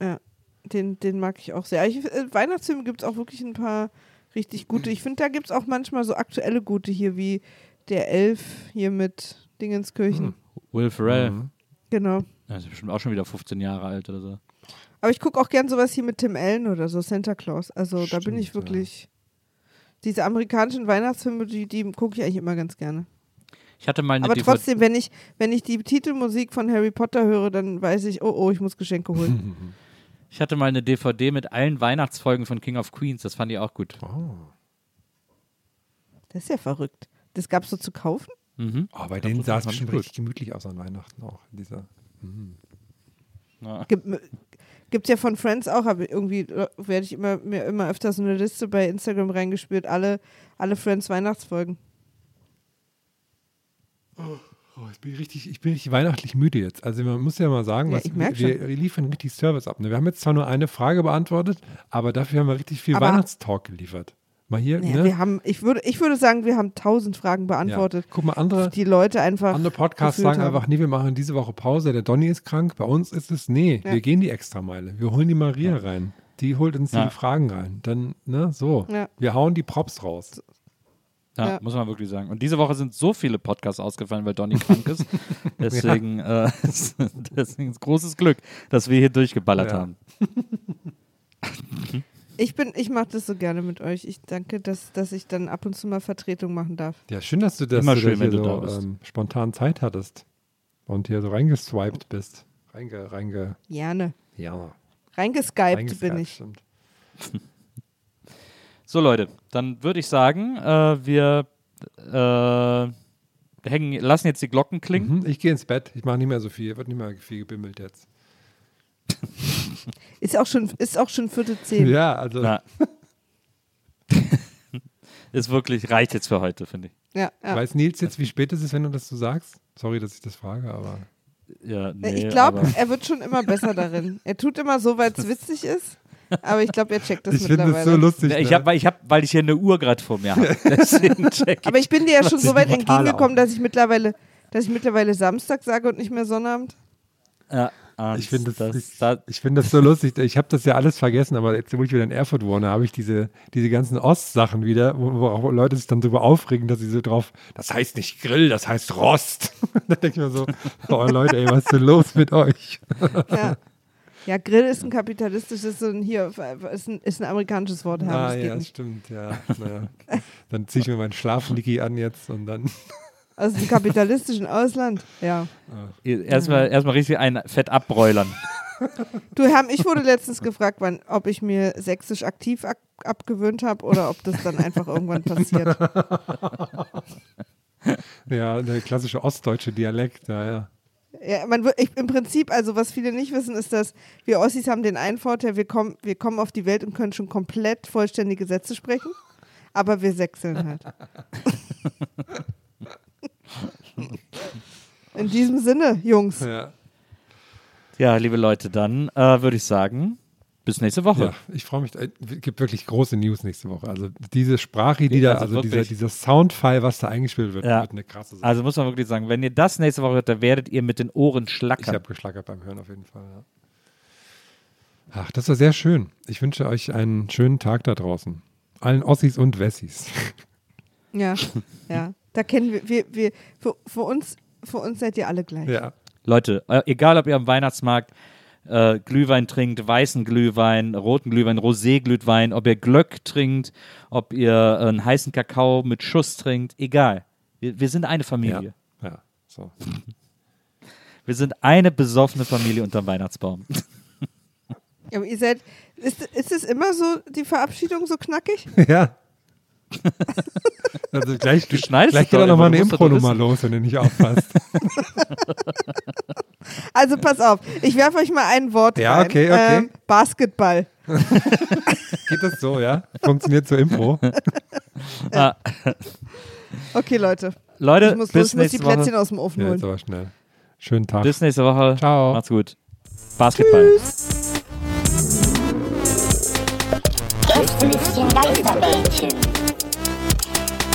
Ja, den, den mag ich auch sehr. Ich, äh, Weihnachtsfilme gibt es auch wirklich ein paar richtig gute. Ich finde, da gibt es auch manchmal so aktuelle gute hier, wie der Elf hier mit Dingenskirchen. Will Ferrell. Mhm. Genau. Ja, ist bestimmt auch schon wieder 15 Jahre alt oder so. Aber ich gucke auch gern sowas hier mit Tim Allen oder so, Santa Claus. Also da bin ich Stimmt, ja. wirklich. Diese amerikanischen Weihnachtsfilme, die, die gucke ich eigentlich immer ganz gerne. Ich hatte mal eine Aber DVD trotzdem, wenn ich, wenn ich die Titelmusik von Harry Potter höre, dann weiß ich, oh oh, ich muss Geschenke holen. Ich hatte mal eine DVD mit allen Weihnachtsfolgen von King of Queens. Das fand ich auch gut. Oh. Das ist ja verrückt. Das gab es so zu kaufen? Mhm. Oh, bei denen sah man es gut. richtig gemütlich aus an Weihnachten auch. in Dieser. Ja. Gibt es ja von Friends auch, aber irgendwie äh, werde ich immer, mir immer öfter so eine Liste bei Instagram reingespielt, alle, alle Friends Weihnachtsfolgen. Oh, ich bin richtig, ich bin richtig weihnachtlich müde jetzt. Also man muss ja mal sagen, Ja, was, wir, wir liefern richtig Service ab. Ne? Wir haben jetzt zwar nur eine Frage beantwortet, aber dafür haben wir richtig viel Aber- Weihnachtstalk geliefert. Mal hier, Naja, ne? wir haben, ich würde, ich würde sagen, wir haben tausend Fragen beantwortet, Ja. Guck mal, andere, die Leute einfach. andere Podcasts sagen haben. einfach, nee, wir machen diese Woche Pause, der Donny ist krank. Bei uns ist es, nee, Ja. wir gehen die Extrameile. Wir holen die Maria rein. Die holt uns Ja. die Fragen rein. Dann, ne, so. Ja. Wir hauen die Props raus. Ja, Ja. muss man wirklich sagen. Und diese Woche sind so viele Podcasts ausgefallen, weil Donny krank ist. Deswegen, äh, deswegen ist großes Glück, dass wir hier durchgeballert Ja. haben. Ich bin, ich mache das so gerne mit euch. Ich danke, dass, dass ich dann ab und zu mal Vertretung machen darf. Ja, schön, dass du das Immer du schön, wenn du so da bist. ähm, spontan Zeit hattest und hier so reingeswiped bist. Reinge, reinge, Gerne. ja. Reingeskypt reingeskypt, bin ich. stimmt. So, Leute, dann würde ich sagen, äh, wir äh, hängen, lassen jetzt die Glocken klingen. Mhm, ich gehe ins Bett. Ich mache nicht mehr so viel. Wird nicht mehr viel gebimmelt jetzt. Ist auch schon, ist auch schon Viertel zehn. Ja, also ist wirklich, reicht jetzt für heute, finde ich. Ja, ja. weiß Nils jetzt, wie spät es ist, wenn du das so sagst? Sorry, dass ich das frage, aber Ja, nee, ich glaube, er wird schon immer besser darin. Er tut immer so, weil es witzig ist, aber ich glaube, er checkt das ich finde mittlerweile. es so lustig. Ich ne? hab, weil, ich hab, weil ich hier eine Uhr gerade vor mir habe. Ich. aber ich bin dir ja schon so weit entgegengekommen, dass ich mittlerweile, dass ich mittlerweile Samstag sage und nicht mehr Sonnabend. Ja, ah, Ich finde das, das, ich, da, ich find das so lustig. Ich habe das ja alles vergessen, aber jetzt, wo ich wieder in Erfurt wohne, habe ich diese, diese ganzen Ostsachen wieder, wo, wo auch Leute sich dann darüber aufregen, dass sie so drauf, das heißt nicht Grill, das heißt Rost. da denke ich mir so, oh Leute, ey, was ist denn los mit euch? Ja. Ja, Grill ist ein kapitalistisches und hier ist ein, ist ein amerikanisches Wort. Herr, ah, das geht ja, nicht. stimmt, ja. Naja. Dann ziehe ich mir meinen Schlafniki an jetzt und dann. Aus dem kapitalistischen Ausland. Ja. erstmal erstmal richtig ein Fett abbräulern. Du, Herr, ich wurde letztens gefragt, wann, ob ich mir sächsisch aktiv ak abgewöhnt habe oder ob das dann einfach irgendwann passiert. Ja, der klassische ostdeutsche Dialekt, ja, ja. Ja, man, ich, Im Prinzip, also was viele nicht wissen, ist, dass wir Ossis haben den einen Vorteil, wir kommen, wir kommen auf die Welt und können schon komplett vollständige Sätze sprechen, aber wir sechseln halt. In diesem Sinne, Jungs. ja. Ja, liebe Leute, dann äh, würde ich sagen, bis nächste Woche. Ja, ich freue mich. Es gibt wirklich große News nächste Woche. Also diese Sprache, die da, Also also dieser, dieser Soundfile, was da eingespielt wird, Ja. wird eine krasse Sache. Also muss man wirklich sagen, wenn ihr das nächste Woche hört, dann werdet ihr mit den Ohren ich schlackern. habe geschlackert beim Hören auf jeden Fall. Ja. Ach, das war sehr schön. Ich wünsche euch einen schönen Tag da draußen. Allen Ossis und Wessis. Ja, ja. Da kennen wir, wir, wir für, für, uns, für uns seid ihr alle gleich. ja. Leute, äh, egal ob ihr am Weihnachtsmarkt äh, Glühwein trinkt, weißen Glühwein, roten Glühwein, Rosé-Glühwein, ob ihr Glöck trinkt, ob ihr äh, einen heißen Kakao mit Schuss trinkt, egal. Wir, wir sind eine Familie. Ja, ja, so. Wir sind eine besoffene Familie unterm Weihnachtsbaum. Ja, aber ihr seid, ist, ist es immer so, die Verabschiedung so knackig? ja. Also gleich, Du schneidest gleich geht doch auch nochmal eine Impro-Nummer los, wenn du nicht aufpasst. Also pass auf, ich werfe euch mal ein Wort Ja, rein. okay, okay. Ähm, Basketball. Geht das so, ja? Funktioniert zur Impro? Ah, Okay, Leute. Leute, Ich muss, los, bis ich muss die nächste Plätzchen Woche. aus dem Ofen Ja, holen. aber schnell. Schönen Tag. Bis nächste Woche. Ciao. Macht's gut. Basketball. Gästelistchen Geisterbällchen.